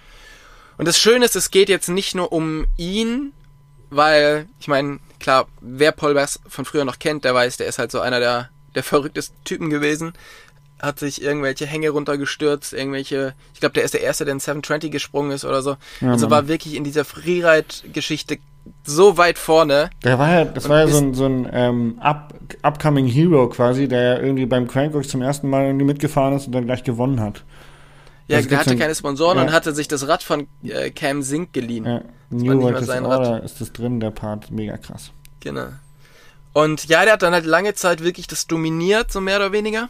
Und das Schöne ist, es geht jetzt nicht nur um ihn, weil, ich meine, klar, wer Paul Bass von früher noch kennt, der weiß, der ist halt so einer der, der verrückteste Typen gewesen. Hat sich irgendwelche Hänge runtergestürzt, irgendwelche, ich glaube, der ist der Erste, der in 720 gesprungen ist oder so. Ja, also Mann. war wirklich in dieser Freeride-Geschichte so weit vorne. Der war ja, das Und war ja so ein, so ein ähm, up, upcoming Hero quasi, der ja irgendwie beim Crankworks zum ersten Mal irgendwie mitgefahren ist und dann gleich gewonnen hat. Ja, Das der hatte in- keine Sponsoren ja. und hatte sich das Rad von äh, Cam Sink geliehen. Ja, New World sein Rad. Order ist das drin, der Part, mega krass. Genau. Und ja, der hat dann halt lange Zeit wirklich das dominiert, so mehr oder weniger.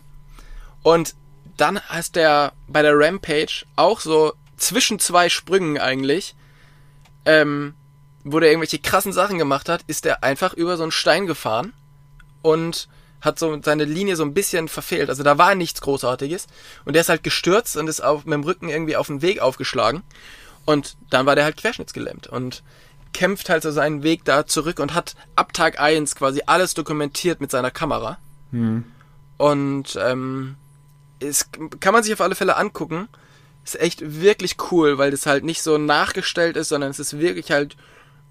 Und dann hast der bei der Rampage auch so zwischen zwei Sprüngen eigentlich, ähm, wo der irgendwelche krassen Sachen gemacht hat, ist der einfach über so einen Stein gefahren und hat so seine Linie so ein bisschen verfehlt. Also da war nichts Großartiges. Und der ist halt gestürzt und ist auf, mit dem Rücken irgendwie auf den Weg aufgeschlagen. Und dann war der halt querschnittsgelähmt und kämpft halt so seinen Weg da zurück und hat ab Tag 1 quasi alles dokumentiert mit seiner Kamera. Und ähm, es kann man sich auf alle Fälle angucken. Ist echt wirklich cool, weil das halt nicht so nachgestellt ist, sondern es ist wirklich halt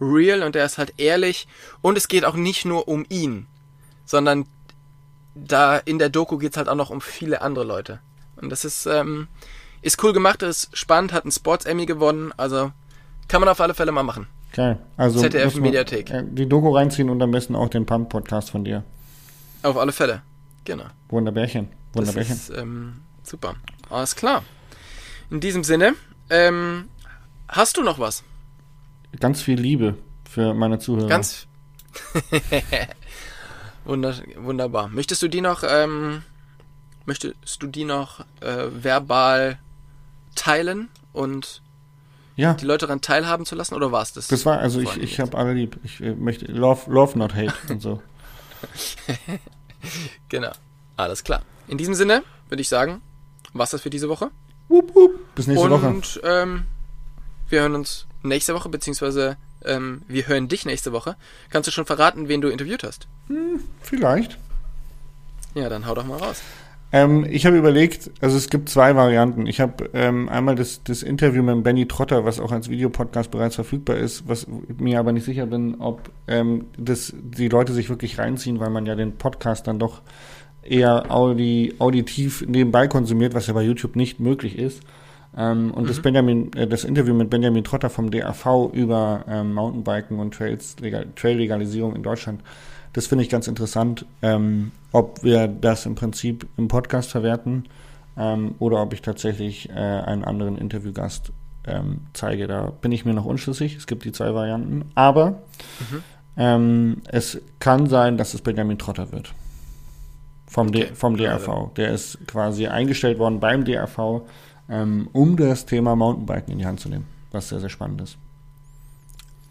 real und er ist halt ehrlich. Und es geht auch nicht nur um ihn, sondern da in der Doku geht's halt auch noch um viele andere Leute. Und das ist, ähm, ist cool gemacht, ist spannend, hat einen Sports Emmy gewonnen, also kann man auf alle Fälle mal machen. Geil. Also ZDF Mediathek. äh, Die Doku reinziehen und am besten auch den Pump-Podcast von dir. Auf alle Fälle. Genau. Wunderbärchen. Das Wunderbärchen. ist ähm, super. Alles klar. In diesem Sinne, ähm, hast du noch was? Ganz viel Liebe für meine Zuhörer. Ganz Wunder, wunderbar. Möchtest du die noch, ähm, möchtest du die noch äh, verbal teilen und ja, die Leute daran teilhaben zu lassen oder war es das? das war, also ich, ich habe alle lieb. Ich äh, möchte Love, Love not hate und so. Genau. Alles klar. In diesem Sinne würde ich sagen, was das für diese Woche. Wup, wup. Bis nächste Woche. Und ähm, wir hören uns nächste Woche, beziehungsweise ähm, wir hören dich nächste Woche. Kannst du schon verraten, wen du interviewt hast? Vielleicht. Ja, dann hau doch mal raus. Ähm, ich habe überlegt, also es gibt zwei Varianten. Ich habe ähm, einmal das, das Interview mit Benny Trotter, was auch als Videopodcast bereits verfügbar ist, was mir aber nicht sicher bin, ob ähm, das die Leute sich wirklich reinziehen, weil man ja den Podcast dann doch eher audi, auditiv nebenbei konsumiert, was ja bei YouTube nicht möglich ist. Ähm, und das Benjamin, äh, das Interview mit Benjamin Trotter vom DAV über ähm, Mountainbiken und Trails, legal, Trail-Legalisierung in Deutschland, das finde ich ganz interessant, ähm, ob wir das im Prinzip im Podcast verwerten ähm, oder ob ich tatsächlich äh, einen anderen Interviewgast ähm, zeige. Da bin ich mir noch unschlüssig. Es gibt die zwei Varianten. Aber ähm, es kann sein, dass es Benjamin Trotter wird. Vom, D Okay. vom DRV. Der ist quasi eingestellt worden beim DRV, ähm, um das Thema Mountainbiken in die Hand zu nehmen. Was sehr, sehr spannend ist.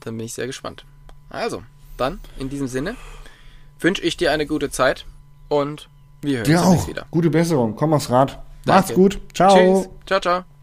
Dann bin ich sehr gespannt. Also, dann in diesem Sinne wünsche ich dir eine gute Zeit und wir hören Dir uns auch. wieder. Gute Besserung. Komm aufs Rad. Danke. Macht's gut. Ciao. Tschüss. Ciao, ciao.